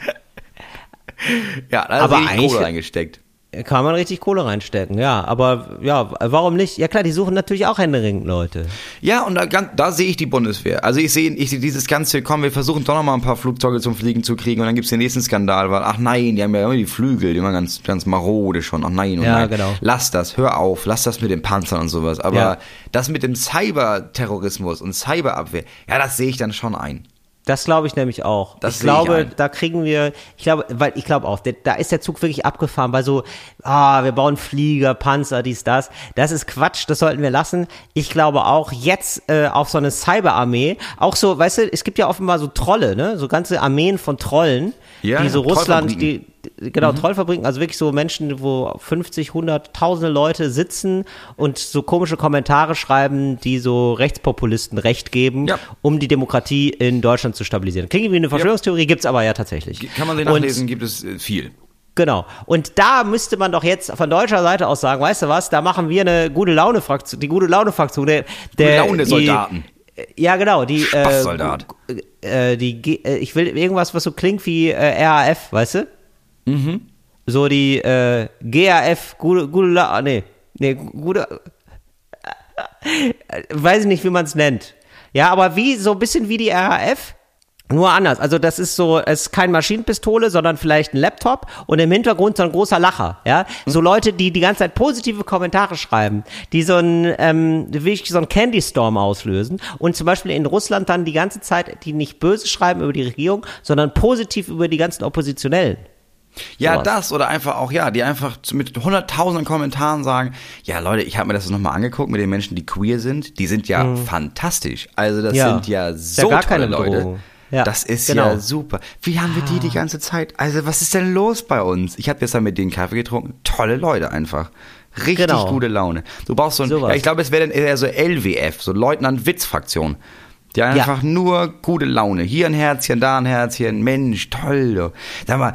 Ja, da Aber ist richtig eigentlich- Kohle reingesteckt. Kann man richtig Kohle reinstecken, ja. Aber ja, warum nicht? Ja klar, die suchen natürlich auch händeringend Leute. Ja, und da, da sehe ich die Bundeswehr. Also ich sehe ich sehe dieses ganze, komm, wir versuchen doch noch mal ein paar Flugzeuge zum Fliegen zu kriegen und dann gibt's den nächsten Skandal, weil, ach nein, die haben ja immer die Flügel, die immer ganz, ganz marode schon. Ach nein, und Ja, nein. genau. Lass das, hör auf, lass das mit den Panzern und sowas. Aber Ja. das mit dem Cyberterrorismus und Cyberabwehr, ja, das sehe ich dann schon ein. Das glaube ich nämlich auch. Das ich ich glaube, ein. da kriegen wir, ich glaube, weil ich glaube auch, der, da ist der Zug wirklich abgefahren, weil so, ah, wir bauen Flieger, Panzer, dies, das. Das ist Quatsch, das sollten wir lassen. Ich glaube auch jetzt äh, auf so eine Cyberarmee, auch so, weißt du, es gibt ja offenbar so Trolle, ne, so ganze Armeen von Trollen, Ja, die so Russland, die, genau, Trollfabriken, also wirklich so Menschen, wo 50, 100, tausende Leute sitzen und so komische Kommentare schreiben, die so Rechtspopulisten Recht geben, Ja. um die Demokratie in Deutschland zu stabilisieren. Klingt wie eine Verschwörungstheorie, gibt's aber ja tatsächlich. Kann man den Und- nachlesen, gibt es äh, viel. Genau. Und da müsste man doch jetzt von deutscher Seite aus sagen, weißt du was, da machen wir eine gute Laune-Fraktion, die gute Laune-Fraktion, der, der Laune-Soldaten. Die, ja, genau, die, äh, Spaßsoldat. äh, die, G- äh, ich will irgendwas, was so klingt wie äh, RAF, weißt du? Mhm. So die äh, GAF, gute, gute, nee, nee, gute, äh, weiß ich nicht, wie man es nennt. Ja, aber wie, so ein bisschen wie die RAF, nur anders. Also das ist so, es ist kein Maschinenpistole, sondern vielleicht ein Laptop und im Hintergrund so ein großer Lacher. Ja, so Leute, die die ganze Zeit positive Kommentare schreiben, die so ein ähm, wirklich so ein Candy Storm auslösen und zum Beispiel in Russland dann die ganze Zeit, die nicht böse schreiben über die Regierung, sondern positiv über die ganzen Oppositionellen. Ja, Sowas. das oder einfach auch, ja, die einfach mit hunderttausenden Kommentaren sagen, ja Leute, ich habe mir das nochmal angeguckt mit den Menschen, die queer sind, die sind ja fantastisch. Also das Mhm. Ja. sind ja ja so gar tolle keine Leute. Bedrohung. Ja, das ist genau. ja super. Wie haben wir die die ganze Zeit? Also was ist denn los bei uns? Ich habe gestern mit denen Kaffee getrunken. Tolle Leute einfach. Richtig Genau. gute Laune. Du brauchst so ein, Sowas. ja, ich glaube, es wäre dann eher so LWF, so Leutnant-Witz-Fraktion. Die haben einfach nur gute Laune. Hier ein Herzchen, da ein Herzchen. Mensch, toll. Sag mal,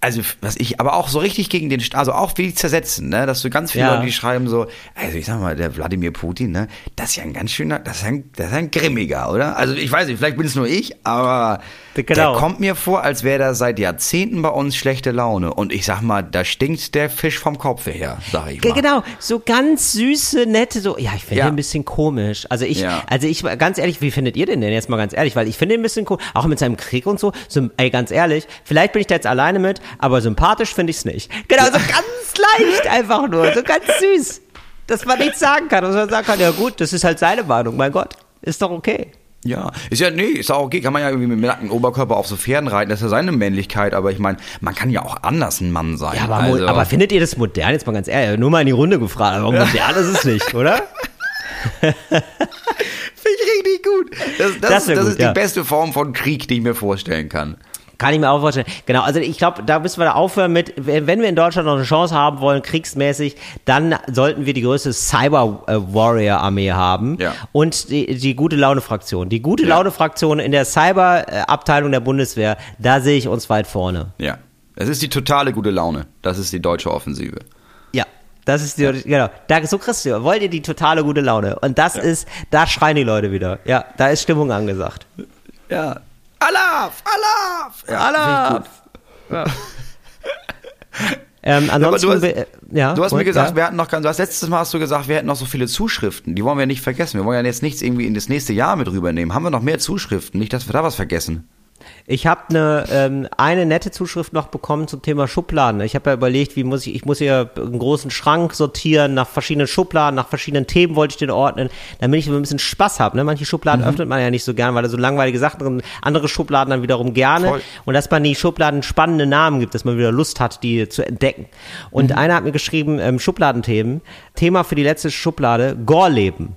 also was ich, aber auch so richtig gegen den, also auch wie die zersetzen, ne, dass du ganz viele Ja. Leute, die schreiben so, also ich sag mal, der Wladimir Putin, ne, das ist ja ein ganz schöner, das ist ein, das ist ein grimmiger, oder? Also ich weiß nicht, vielleicht bin es nur ich, aber Genau. der kommt mir vor, als wäre da seit Jahrzehnten bei uns schlechte Laune. Und ich sag mal, da stinkt der Fisch vom Kopf her, sag ich mal. Genau, so ganz süße, nette, so, ja, ich finde Ja. den ein bisschen komisch. Also ich, Ja. also ich, ganz ehrlich, wie findet ihr den denn jetzt mal ganz ehrlich? Weil ich finde den ein bisschen komisch, auch mit seinem Krieg und so, so, ey, ganz ehrlich, vielleicht bin ich da jetzt alleine mit, aber sympathisch finde ich es nicht. Genau, so ganz leicht einfach nur, so ganz süß. Dass man nichts sagen kann, dass man sagen kann, ja gut, das ist halt seine Meinung, mein Gott, ist doch okay. Ja, ist ja, nee, ist auch okay, kann man ja irgendwie mit dem nackten Oberkörper auf so Pferden reiten, das ist ja seine Männlichkeit, aber ich meine, man kann ja auch anders ein Mann sein. Ja, aber, also, aber findet ihr das modern? Jetzt mal ganz ehrlich, nur mal in die Runde gefragt, aber modern ist es nicht, oder? Finde ich richtig gut. Das, das, Das ist, das gut, ist ja. die beste Form von Krieg, die ich mir vorstellen kann. Kann ich mir auch vorstellen. Genau, also ich glaube, da müssen wir da aufhören mit, wenn wir in Deutschland noch eine Chance haben wollen, kriegsmäßig, dann sollten wir die größte Cyber-Warrior-Armee haben Ja. und die, die gute Laune-Fraktion. Die gute Ja. Laune-Fraktion in der Cyber-Abteilung der Bundeswehr, da sehe ich uns weit vorne. Ja. Es ist die totale gute Laune. Das ist die deutsche Offensive. Ja. Das ist die, genau. Da, so kriegst du, wollt ihr die totale gute Laune. Und das ist, da schreien die Leute wieder. Ja, da ist Stimmung angesagt. Ja. Alaf! Alaf! Ja, Alaf! Ähm, ansonsten, du hast, be- ja, du hast mir gesagt, wir hatten noch ganz, du hast letztes Mal hast du gesagt, wir hätten noch so viele Zuschriften. Die wollen wir nicht vergessen. Wir wollen ja jetzt nichts irgendwie in das nächste Jahr mit rübernehmen. Haben wir noch mehr Zuschriften? Nicht, dass wir da was vergessen. Ich habe eine, ähm, eine nette Zuschrift noch bekommen zum Thema Schubladen. Ich habe ja überlegt, wie muss ich, ich muss hier einen großen Schrank sortieren, nach verschiedenen Schubladen, nach verschiedenen Themen wollte ich den ordnen, damit ich ein bisschen Spaß habe. Ne? Manche Schubladen öffnet man ja nicht so gern, weil da so langweilige Sachen drin sind. Andere Schubladen dann wiederum gerne. Voll. Und dass man die Schubladen spannende Namen gibt, dass man wieder Lust hat, die zu entdecken. Und einer hat mir geschrieben, ähm, Schubladenthemen, Thema für die letzte Schublade, Gorleben.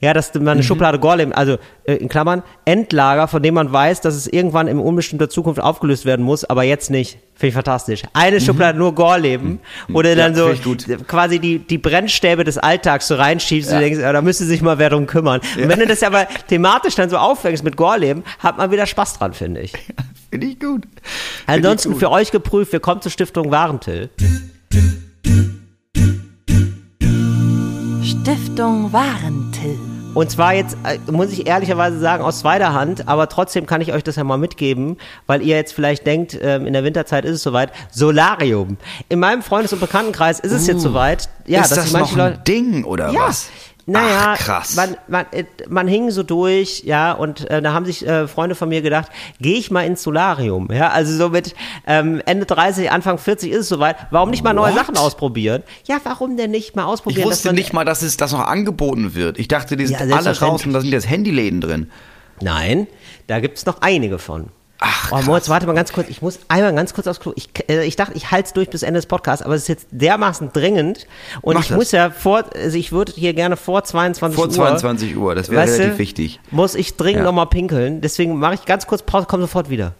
Ja, dass man eine Schublade Gorleben, also äh, in Klammern, Endlager, von dem man weiß, dass es irgendwann in unbestimmter Zukunft aufgelöst werden muss, aber jetzt nicht. Finde ich fantastisch. Eine Schublade nur Gorleben, wo du dann Ja, so quasi die, die Brennstäbe des Alltags so reinschiebst und du denkst, ja, da müsste sich mal wer drum kümmern. Und wenn du das aber thematisch dann so auffängst mit Gorleben, hat man wieder Spaß dran, finde ich. Finde ich gut. Finde Ansonsten ich gut. für euch geprüft, wir kommen zur Stiftung Warentil. Stiftung Warentil. Und zwar jetzt, äh, muss ich ehrlicherweise sagen, aus zweiter Hand, aber trotzdem kann ich euch das ja mal mitgeben, weil ihr jetzt vielleicht denkt, ähm, in der Winterzeit ist es soweit. Solarium. In meinem Freundes- und Bekanntenkreis ist es jetzt soweit. Ja, ist dass das manche noch ein Leute. Ding oder Ja, was? Naja, Ach, krass. Man, man, äh, man hing so durch, ja, und äh, da haben sich äh, Freunde von mir gedacht, gehe ich mal ins Solarium, ja, also so mit ähm, Ende 30, Anfang 40 ist es soweit, warum nicht mal neue What? Sachen ausprobieren? Ja, warum denn nicht mal ich ausprobieren? dass wusste man- nicht mal, dass es das noch angeboten wird. Ich dachte, die sind Ja, alle raus und da sind jetzt Handyläden drin. Nein, da gibt's noch einige von. Ach, Oh, Moritz, warte mal ganz kurz. Ich muss einmal ganz kurz aufs Klo. Ich, äh, ich dachte, ich halte es durch bis Ende des Podcasts, aber es ist jetzt dermaßen dringend. Und Mach ich das. muss ja vor, also ich würde hier gerne vor 22 Vor Uhr. 22 Uhr, das wäre relativ du, wichtig. Muss ich dringend Ja. noch mal pinkeln. Deswegen mache ich ganz kurz Pause, komm sofort wieder.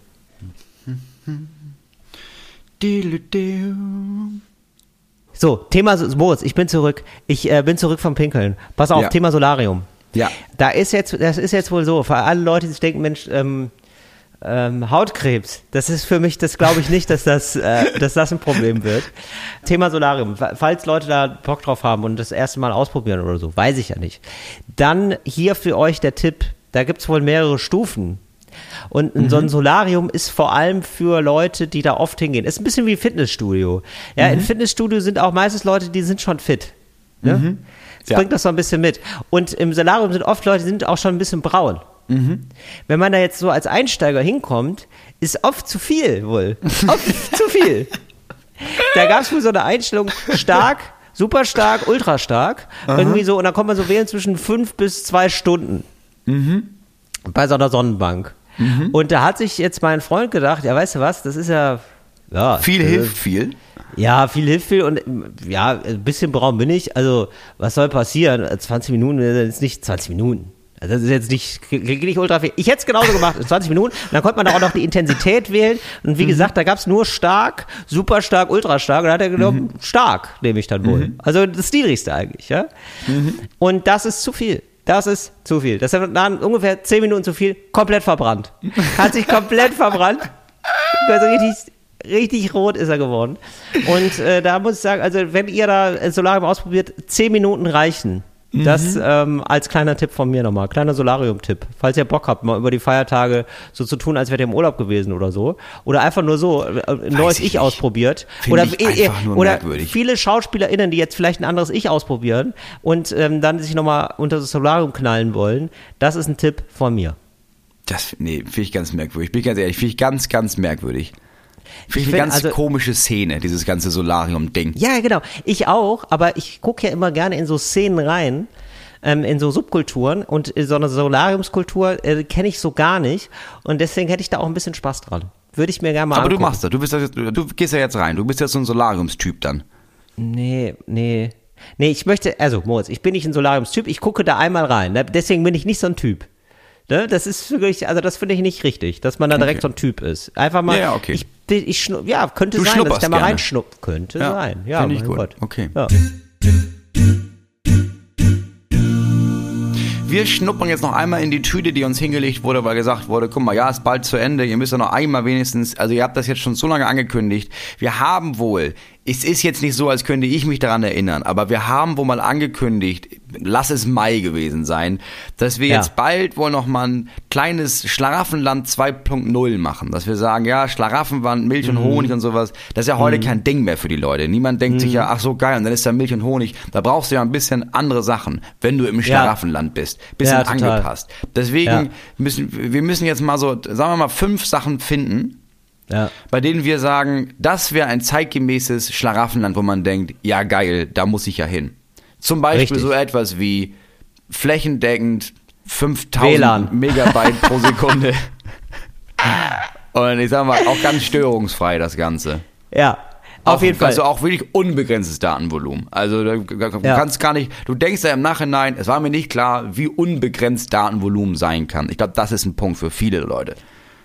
So, Thema Moritz, ich bin zurück. Ich äh, bin zurück vom Pinkeln. Pass auf, Ja. Thema Solarium. Ja. Da ist jetzt, das ist jetzt wohl so, für alle Leute, die sich denken, Mensch, ähm, ähm, Hautkrebs, das ist für mich, das glaube ich nicht, dass das, äh, dass das ein Problem wird. Thema Solarium, Fa- falls Leute da Bock drauf haben und das erste Mal ausprobieren oder so, weiß ich ja nicht. Dann hier für euch der Tipp, da gibt's wohl mehrere Stufen. Und so ein Solarium ist vor allem für Leute, die da oft hingehen. Ist ein bisschen wie Fitnessstudio. Ja, im Fitnessstudio sind auch meistens Leute, die sind schon fit. Ne? Das Ja. bringt das so ein bisschen mit. Und im Solarium sind oft Leute, die sind auch schon ein bisschen braun. Wenn man da jetzt so als Einsteiger hinkommt, ist oft zu viel wohl. Oft zu viel. Da gab es wohl so eine Einstellung, stark, super stark, ultra stark. Irgendwie so, und dann kommt man so wählen zwischen fünf bis zwei Stunden. Bei so einer Sonnenbank. Und da hat sich jetzt mein Freund gedacht, ja, weißt du was, das ist ja, Ja, Viel äh, hilft viel. Ja, viel hilft viel und ja, ein bisschen braun bin ich. Also, was soll passieren? 20 Minuten ist nicht 20 Minuten. Also das ist jetzt nicht, klingt nicht ultra viel. Ich hätte es genauso gemacht, in 20 Minuten. Und dann konnte man da auch noch die Intensität wählen. Und wie gesagt, da gab es nur stark, super stark, ultra stark. Und da hat er genommen, stark nehme ich dann wohl. Also das niedrigste eigentlich, ja. Und das ist zu viel. Das ist zu viel. Das dann ungefähr 10 Minuten zu viel, komplett verbrannt. Hat sich komplett verbrannt. Also richtig, richtig rot ist er geworden. Und äh, da muss ich sagen, also wenn ihr da Solarium ausprobiert, 10 Minuten reichen. Das ähm, als kleiner Tipp von mir nochmal, kleiner Solarium-Tipp. Falls ihr Bock habt, mal über die Feiertage so zu tun, als wärt ihr im Urlaub gewesen oder so. Oder einfach nur so, äh, ein neues ich Ich ausprobiert. Find oder ich einfach nur oder merkwürdig. viele SchauspielerInnen, die jetzt vielleicht ein anderes Ich ausprobieren und ähm, dann sich nochmal unter das Solarium knallen wollen. Das ist ein Tipp von mir. Das, nee, finde ich ganz merkwürdig. Bin ich ganz ehrlich, finde ich ganz, ganz merkwürdig. Finde ich Ich eine ganz also- komische Szene, dieses ganze Solarium-Ding. Ja, genau. Ich auch, aber ich gucke ja immer gerne in so Szenen rein, ähm, in so Subkulturen und so eine Solariumskultur äh, kenne ich so gar nicht und deswegen hätte ich da auch ein bisschen Spaß dran. Würde ich mir gerne mal Aber du angucken. machst das, du, bist das jetzt, du gehst ja jetzt rein, du bist jetzt so ein Solariumstyp dann. Nee, nee. Nee, ich möchte, also Moritz, ich bin nicht ein Solariumstyp, ich gucke da einmal rein. Ne? Deswegen bin ich nicht so ein Typ. Ne? Das ist wirklich, also das finde ich nicht richtig, dass man da direkt Okay. so ein Typ ist. Einfach mal, Ja, okay. ich, ich, ja, könnte Du sein, dass ich da mal reinschnupp, könnte Ja, sein. Ja, finde ich mein gut. Gott. Okay. Ja. Wir schnuppern jetzt noch einmal in die Tüte, die uns hingelegt wurde, weil gesagt wurde, guck mal, ja, ist bald zu Ende, ihr müsst ja noch einmal wenigstens, also ihr habt das jetzt schon so lange angekündigt. Wir haben wohl, es ist jetzt nicht so, als könnte ich mich daran erinnern, aber wir haben wohl mal angekündigt, lass es Mai gewesen sein, dass wir Ja. jetzt bald wohl noch mal ein kleines Schlaraffenland 2.0 machen, dass wir sagen, ja, Schlaraffenland, Milch und Honig und sowas, das ist ja heute kein Ding mehr für die Leute. Niemand denkt sich ja, ach so geil, und dann ist da Milch und Honig, da brauchst du ja ein bisschen andere Sachen, wenn du im Schlaraffenland bist, bisschen Ja, angepasst. Deswegen Ja. müssen wir müssen jetzt mal so, sagen wir mal, fünf Sachen finden, Ja. bei denen wir sagen, das wäre ein zeitgemäßes Schlaraffenland, wo man denkt, ja geil, da muss ich ja hin. Zum Beispiel Richtig. so etwas wie flächendeckend 5000 WLAN. Megabyte pro Sekunde. Und ich sag mal, auch ganz störungsfrei das Ganze. Ja. Auf Auch- jeden Fall. Also auch wirklich unbegrenztes Datenvolumen. Also du Ja. kannst gar nicht, du denkst ja im Nachhinein, es war mir nicht klar, wie unbegrenzt Datenvolumen sein kann. Ich glaube, das ist ein Punkt für viele Leute.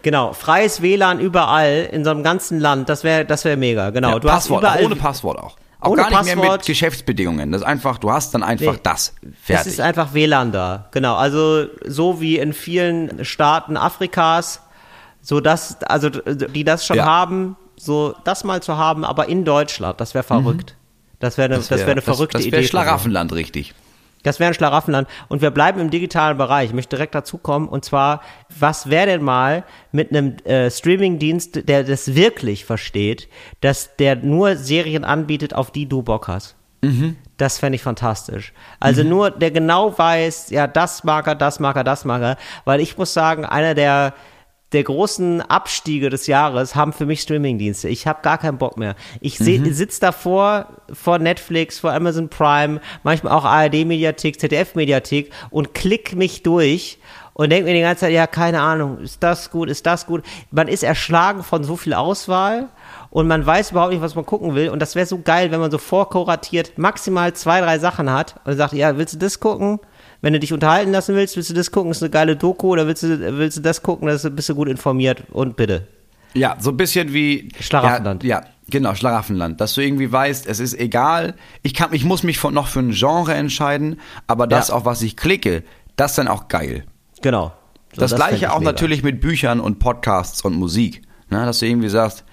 Genau, freies WLAN überall in so einem ganzen Land, das wäre das wäre mega. Genau, Ja, du Passwort, hast überall ohne Passwort auch. Auch Ohne gar nicht mehr mit Passwort. Geschäftsbedingungen. Das ist einfach, du hast dann einfach Nee. das. Es Fertig. ist einfach WLAN da. Genau, also so wie in vielen Staaten Afrikas, so dass also die das schon Ja. haben, so das mal zu haben, aber in Deutschland, das wäre verrückt. Das wäre eine, das wäre eine verrückte das, das Idee. wäre von mir. Schlaraffenland, richtig. Das wäre ein Schlaraffenland. Und wir bleiben im digitalen Bereich. Ich möchte direkt dazu kommen. Und zwar, was wäre denn mal mit einem äh, Streamingdienst, der das wirklich versteht, dass der nur Serien anbietet, auf die du Bock hast? Das fände ich fantastisch. Also nur, der genau weiß, ja, das mag er, das mag er, das mag er. Weil ich muss sagen, einer der, der großen Abstiege des Jahres haben für mich Streamingdienste. Ich habe gar keinen Bock mehr. Ich seh, sitz davor vor Netflix, vor Amazon Prime, manchmal auch ARD-Mediathek, ZDF-Mediathek und klick mich durch und denke mir die ganze Zeit, ja, keine Ahnung, ist das gut, ist das gut. Man ist erschlagen von so viel Auswahl und man weiß überhaupt nicht, was man gucken will. Und das wäre so geil, wenn man so vorkuratiert maximal zwei, drei Sachen hat und sagt, ja, willst du das gucken? Wenn du dich unterhalten lassen willst, willst du das gucken, ist eine geile Doku, oder willst du, willst du das gucken, da bist du gut informiert und bitte. Ja, so ein bisschen wie Schlaraffenland. Ja, ja, genau, Schlaraffenland. Dass du irgendwie weißt, es ist egal. Ich kann, ich muss mich von, noch für ein Genre entscheiden, aber das, Ja. auf was ich klicke, das ist dann auch geil. Genau. So, das, fänd gleiche ich auch mega. natürlich mit Büchern und Podcasts und Musik. Ne, dass du irgendwie sagst,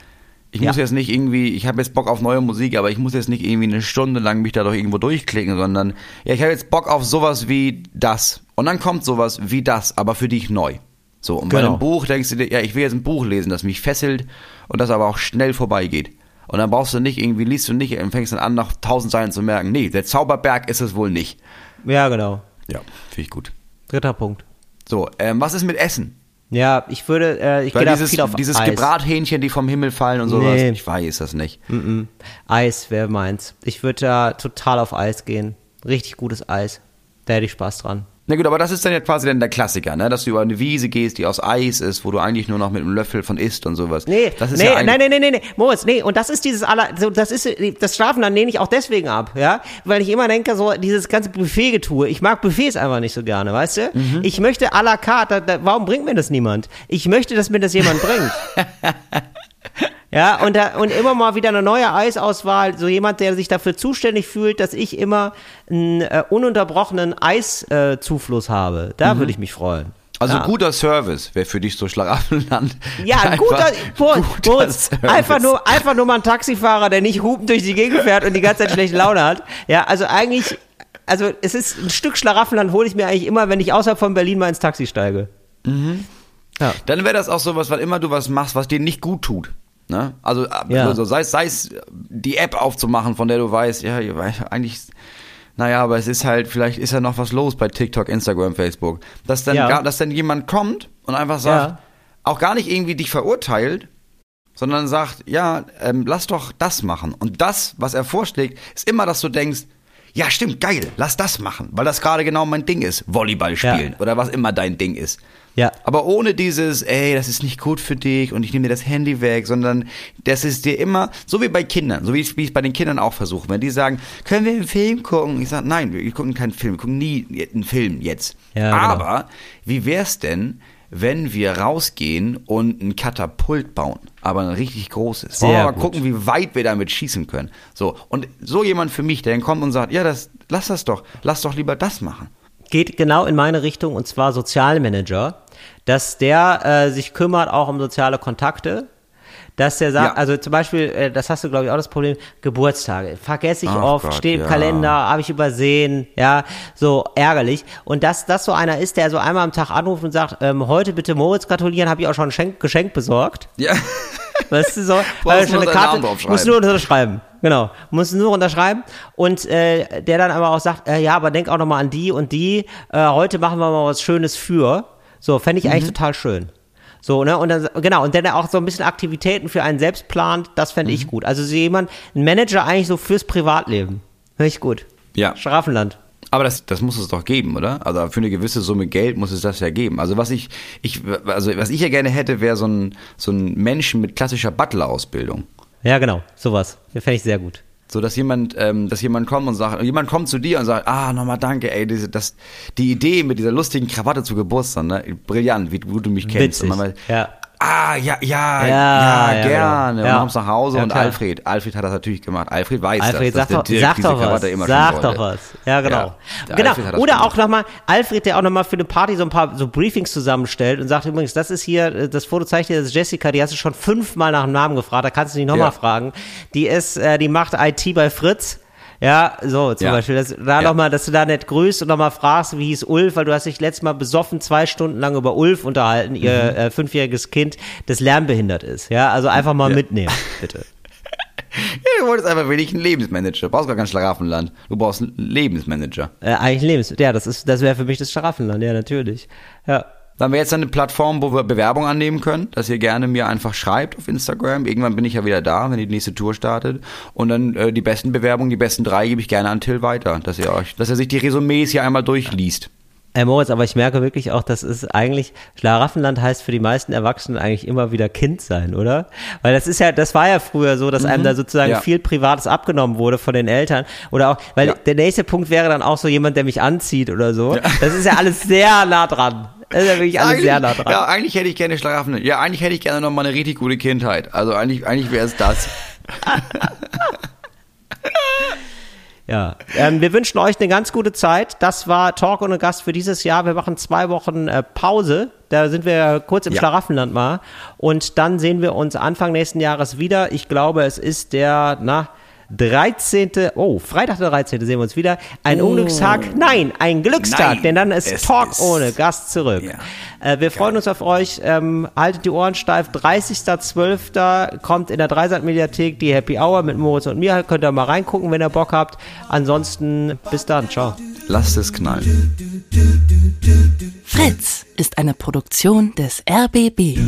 ich muss Ja. jetzt nicht irgendwie, ich habe jetzt Bock auf neue Musik, aber ich muss jetzt nicht irgendwie eine Stunde lang mich da doch irgendwo durchklicken, sondern ja, ich habe jetzt Bock auf sowas wie das. Und dann kommt sowas wie das, aber für dich neu. So, und bei Genau. einem Buch denkst du dir, ja, ich will jetzt ein Buch lesen, das mich fesselt und das aber auch schnell vorbeigeht. Und dann brauchst du nicht irgendwie, liest du nicht und fängst dann an, nach tausend Seiten zu merken, nee, der Zauberberg ist es wohl nicht. Ja, genau. Ja, finde ich gut. Dritter Punkt. So, ähm, was ist mit Essen? Ja, ich würde, äh, ich gehe da dieses, viel auf dieses Eis. Gebrathähnchen, die vom Himmel fallen und sowas, Nee. ich weiß das nicht. Eis wäre meins. Ich würde da total auf Eis gehen. Richtig gutes Eis. Da hätte ich Spaß dran. Na gut, aber das ist dann ja quasi dann der Klassiker, ne? Dass du über eine Wiese gehst, die aus Eis ist, wo du eigentlich nur noch mit einem Löffel von isst und sowas. Nee, das ist nee, ja nein, nein, nein, nein, nee, Moritz, nee, und das ist dieses aller, so, das ist, das Strafen dann lehne ich auch deswegen ab, ja, weil ich immer denke, so, dieses ganze Buffet-Getue, ich mag Buffets einfach nicht so gerne, weißt du? Mhm. Ich möchte à la carte, da, da, warum bringt mir das niemand? Ich möchte, dass mir das jemand bringt. Ja, und, da, und immer mal wieder eine neue Eisauswahl, so jemand, der sich dafür zuständig fühlt, dass ich immer einen äh, ununterbrochenen Eiszufluss äh, habe. Da würde ich mich freuen. Also ja. guter Service wäre für dich so Schlaraffenland. Ja, ein guter, Einfach Moritz, guter Moritz, Service. einfach nur, einfach nur mal ein Taxifahrer, der nicht hupend durch die Gegend fährt und die ganze Zeit schlechte Laune hat. Ja, also eigentlich, also es ist ein Stück Schlaraffenland hole ich mir eigentlich immer, wenn ich außerhalb von Berlin mal ins Taxi steige. Dann wäre das auch sowas, weil immer du was machst, was dir nicht gut tut. Ne? Also, Ja. also sei, es, sei es die App aufzumachen, von der du weißt, ja, eigentlich, naja, aber es ist halt, vielleicht ist ja noch was los bei TikTok, Instagram, Facebook. Dass dann, Ja. gar, dass dann jemand kommt und einfach sagt, Ja. auch gar nicht irgendwie dich verurteilt, sondern sagt, ja, ähm, lass doch das machen. Und das, was er vorschlägt, ist immer, dass du denkst, ja, stimmt, geil, lass das machen, weil das gerade genau mein Ding ist, Volleyball spielen oder was immer dein Ding ist. Ja. Aber ohne dieses, ey, das ist nicht gut für dich und ich nehme dir das Handy weg, sondern das ist dir immer, so wie bei Kindern, so wie ich wie ich es bei den Kindern auch versuche, wenn die sagen, können wir einen Film gucken? Ich sage, nein, wir gucken keinen Film, wir gucken nie einen Film jetzt. Ja, genau. Aber wie wär's denn, wenn wir rausgehen und ein Katapult bauen, aber ein richtig großes. Sehr Wollen wir mal gut. gucken, wie weit wir damit schießen können. So, und so jemand für mich, der dann kommt und sagt, ja, das, lass das doch, lass doch lieber das machen. Geht genau in meine Richtung und zwar Sozialmanager, dass der äh, sich kümmert auch um soziale Kontakte. Dass der sagt, Ja. also zum Beispiel, äh, das hast du glaube ich auch das Problem, Geburtstage. Vergesse ich Ach oft, Gott, steht im ja. Kalender, habe ich übersehen, ja, so ärgerlich. Und dass das so einer ist, der so einmal am Tag anruft und sagt, ähm, heute bitte Moritz gratulieren, habe ich auch schon ein Geschenk, Geschenk besorgt. Ja. Weißt du so? Brauchst schon Namen draufschreiben. musst du nur unterschreiben. Genau. Musst du nur unterschreiben. Und äh, der dann aber auch sagt, äh, ja, aber denk auch nochmal an die und die. Äh, heute machen wir mal was Schönes für. So, fände ich Mhm. eigentlich total schön. So, ne? Und dann, genau, und der auch so ein bisschen Aktivitäten für einen selbst plant, das fände Mhm. ich gut. Also so jemand, ein Manager eigentlich so fürs Privatleben. Finde ich gut. Ja. Schlaraffenland. Aber das, das muss es doch geben, oder? Also für eine gewisse Summe Geld muss es das ja geben. Also was ich, ich also was ich ja gerne hätte, wäre so ein, so ein Menschen mit klassischer Butler-Ausbildung. Ja, genau, sowas. Fände ich sehr gut. So dass jemand, ähm, dass jemand kommt und sagt, jemand kommt zu dir und sagt, ah, nochmal danke, ey, diese, das, die Idee mit dieser lustigen Krawatte zu Geburtstag, ne? Brillant, wie du, du mich kennst. Witzig. Weiß, Ja. Ah, ja, ja, Ja, ja, ja, gerne. genau. Und Ja. dann kommst du nach Hause Ja, und klar. Alfred, Alfred hat das natürlich gemacht. Alfred weiß Alfred, das, doch, Dirk sag doch was. Krawatte immer Sag schon doch was. Ja, genau. genau. Alfred Oder auch nochmal Alfred, der auch nochmal für eine Party so ein paar so Briefings zusammenstellt und sagt übrigens, das ist hier, äh, das Foto zeigt dir, das ist Jessica, die hast du schon fünfmal nach dem Namen gefragt, da kannst du dich nochmal Ja. fragen. Die ist, äh, die macht IT bei Fritz. Ja, so zum Ja. Beispiel, dass, da Ja. noch mal, dass du da nicht grüßt und nochmal fragst, wie hieß Ulf, weil du hast dich letztes Mal besoffen zwei Stunden lang über Ulf unterhalten, ihr Mhm. äh, fünfjähriges Kind, das lernbehindert ist. Ja, also einfach mal Ja. mitnehmen, bitte. Ja, du wolltest einfach wenig einen Lebensmanager. Du brauchst gar kein Schlaraffenland. Du brauchst einen Lebensmanager. Äh, eigentlich Lebens, ja, das ist, das wäre für mich das Schlaraffenland, ja, natürlich. Ja. Dann haben wir jetzt eine Plattform, wo wir Bewerbung annehmen können, dass ihr gerne mir einfach schreibt auf Instagram. Irgendwann bin ich ja wieder da, wenn die nächste Tour startet. Und dann äh, die besten Bewerbungen, die besten drei gebe ich gerne an Till weiter, dass ihr euch, dass er sich die Resümees hier einmal durchliest. Äh, Moritz, aber ich merke wirklich auch, das ist eigentlich, Schlaraffenland heißt für die meisten Erwachsenen eigentlich immer wieder Kind sein, oder? Weil das ist ja, das war ja früher so, dass einem da sozusagen Mhm. Ja. viel Privates abgenommen wurde von den Eltern. Oder auch, weil Ja. der nächste Punkt wäre dann auch so jemand, der mich anzieht oder so. Das ist ja alles sehr nah dran. Das ist ja wirklich alles sehr nah dran. ja, eigentlich hätte ich gerne Schlaraffenland. Ja, eigentlich hätte ich gerne noch mal eine richtig gute Kindheit. Also eigentlich, eigentlich wäre es das. Ja, ähm, wir wünschen euch eine ganz gute Zeit. Das war Talk ohne Gast für dieses Jahr. Wir machen zwei Wochen äh, Pause. Da sind wir kurz im Ja. Schlaraffenland mal. Und dann sehen wir uns Anfang nächsten Jahres wieder. Ich glaube, es ist der, na, 13. Oh, Freitag der 13. sehen wir uns wieder. Ein Unglückstag? Nein, ein Glückstag, Oh. Nein, denn dann ist Talk ist- ohne Gast zurück. Ja. Äh, wir freuen uns auf euch. Ähm, haltet die Ohren steif. 30.12. kommt in der Dreisat-Mediathek die Happy Hour mit Moritz und mir. Könnt ihr mal reingucken, wenn ihr Bock habt. Ansonsten bis dann. Ciao. Lasst es knallen. Fritz ist eine Produktion des RBB.